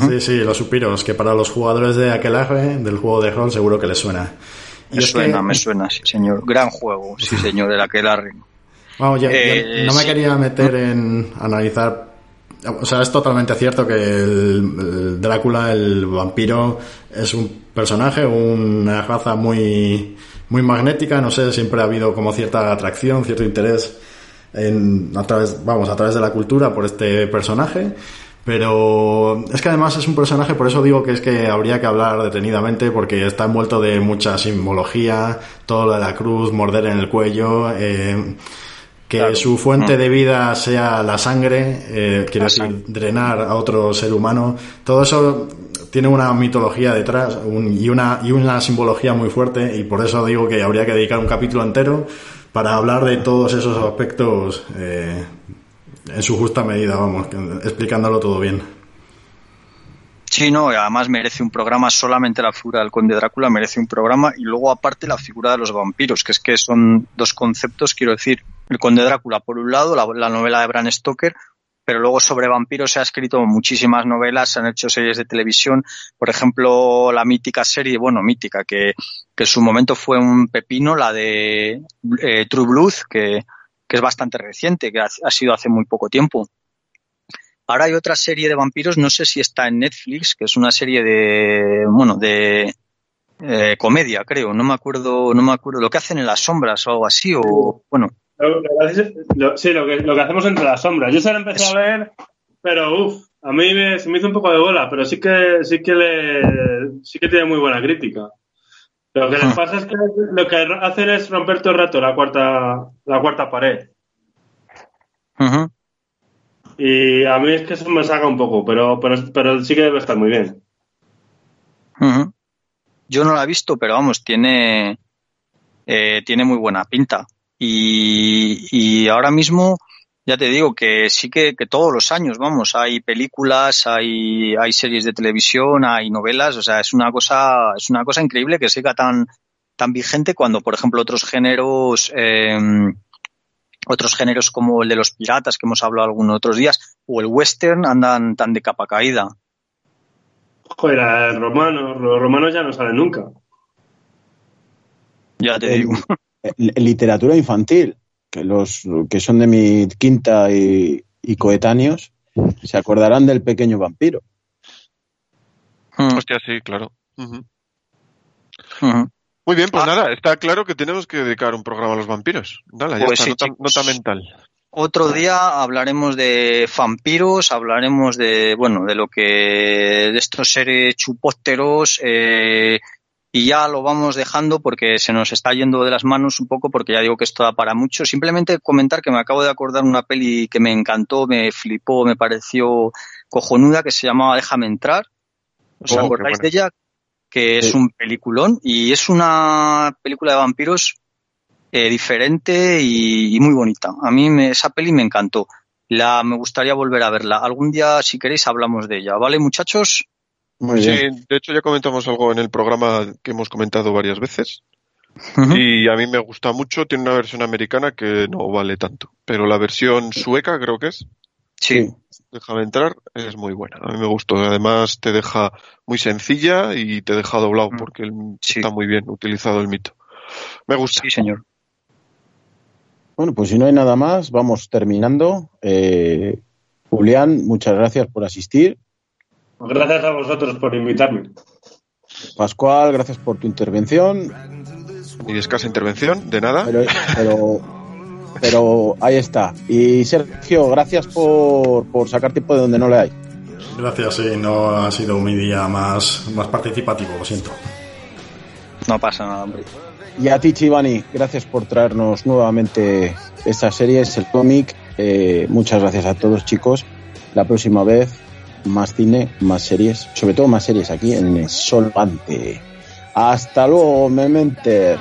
Sí, sí, los supiros, que para los jugadores de aquelaje del juego de rol seguro que les suena. Y Me suena, que- me suena, sí señor. Gran juego, sí señor, el aquelarre. Vamos, ya- ya Eh, no me sí. quería meter en analizar. O sea, es totalmente cierto que el, el Drácula, el vampiro, es un personaje, una raza muy, muy magnética. No sé, siempre ha habido como cierta atracción, cierto interés en, a través, vamos, a través de la cultura por este personaje. Pero es que además es un personaje, por eso digo que es que habría que hablar detenidamente, porque está envuelto de mucha simbología, todo lo de la cruz, morder en el cuello, eh, que Claro. su fuente Mm. de vida sea la sangre, eh, quiero decir, drenar a otro ser humano, todo eso tiene una mitología detrás un- y, una, y una simbología muy fuerte, y por eso digo que habría que dedicar un capítulo entero para hablar de todos esos aspectos eh, en su justa medida, vamos, explicándolo todo bien. Sí, no, además merece un programa, solamente la figura del conde Drácula merece un programa y luego aparte la figura de los vampiros, que es que son dos conceptos, quiero decir, el conde Drácula por un lado, la, la novela de Bram Stoker, pero luego sobre vampiros se ha escrito muchísimas novelas, se han hecho series de televisión, por ejemplo, la mítica serie, bueno, mítica, que, en su momento fue un pepino, la de eh, True Blood, que, que es bastante reciente, que ha, ha sido hace muy poco tiempo. Ahora hay otra serie de vampiros, no sé si está en Netflix, que es una serie de, bueno, de eh, comedia, creo. No me acuerdo, no me acuerdo lo que hacen en las sombras o algo así, o bueno. Lo- lo- lo- sí, lo que, lo que hacemos entre las sombras. Yo se lo empecé a ver, pero uff, a mí me, se me hizo un poco de bola, pero sí que sí que le sí que tiene muy buena crítica. Lo que les Hmm. pasa es que lo que hacen es romper todo el rato la cuarta la cuarta pared. Y a mí es que eso me saca un poco, pero pero, pero sí que debe estar muy bien. Yo no la he visto, pero vamos, tiene, eh, tiene muy buena pinta. Y, y ahora mismo, ya te digo que sí que, que todos los años, vamos, hay películas, hay, hay series de televisión, hay novelas, o sea, es una cosa, es una cosa increíble que siga tan, tan vigente cuando, por ejemplo, otros géneros, eh, otros géneros como el de los piratas que hemos hablado algunos otros días, o el western andan tan de capa caída. Joder, el romano, los romanos ya no salen nunca. Ya te digo. literatura infantil, que los que son de mi quinta y, y coetáneos, se acordarán del pequeño vampiro. Mm, Hostia, sí, claro. Ujú. Muy bien, pues Ah. nada, está claro que tenemos que dedicar un programa a los vampiros. Dale, ya Pues está, sí, nota, chicos. nota mental. Otro día hablaremos de vampiros, hablaremos de, bueno, de lo que, de estos seres chupósteros, eh, y ya lo vamos dejando porque se nos está yendo de las manos un poco porque ya digo que esto da para mucho. Simplemente comentar que me acabo de acordar una peli que me encantó, me flipó, me pareció cojonuda, que se llamaba Déjame entrar. ¿Os Oh, acordáis de ella? Que es un peliculón y es una película de vampiros eh, diferente y, y muy bonita. A mí me- esa peli me encantó. La, me gustaría volver a verla. Algún día, si queréis, hablamos de ella. ¿Vale, muchachos? Muy Sí, bien. de hecho ya comentamos algo en el programa que hemos comentado varias veces. Y a mí me gusta mucho. Tiene una versión americana que no vale tanto. Pero la versión sueca, creo que es, Sí. déjame entrar, es muy buena. A mí me gustó. Además te deja muy sencilla y te deja doblado Mm. porque Sí. está muy bien utilizado el mito. Me gusta. Sí, señor. Bueno, pues si no hay nada más, vamos terminando. Eh, Julián, muchas gracias por asistir. Gracias a vosotros por invitarme. Pascual, gracias por tu intervención. Y escasa intervención, de nada. Pero, pero, pero ahí está. Y Sergio, gracias por, por sacar tiempo de donde no le hay. Gracias, sí, no ha sido mi día más, más participativo, lo siento. No pasa nada, hombre. Y a ti, Chivani, gracias por traernos nuevamente estas series, el cómic. Eh, muchas gracias a todos, chicos. La próxima vez, más cine, más series, sobre todo más series aquí en Solvante. Hasta luego, Mementes.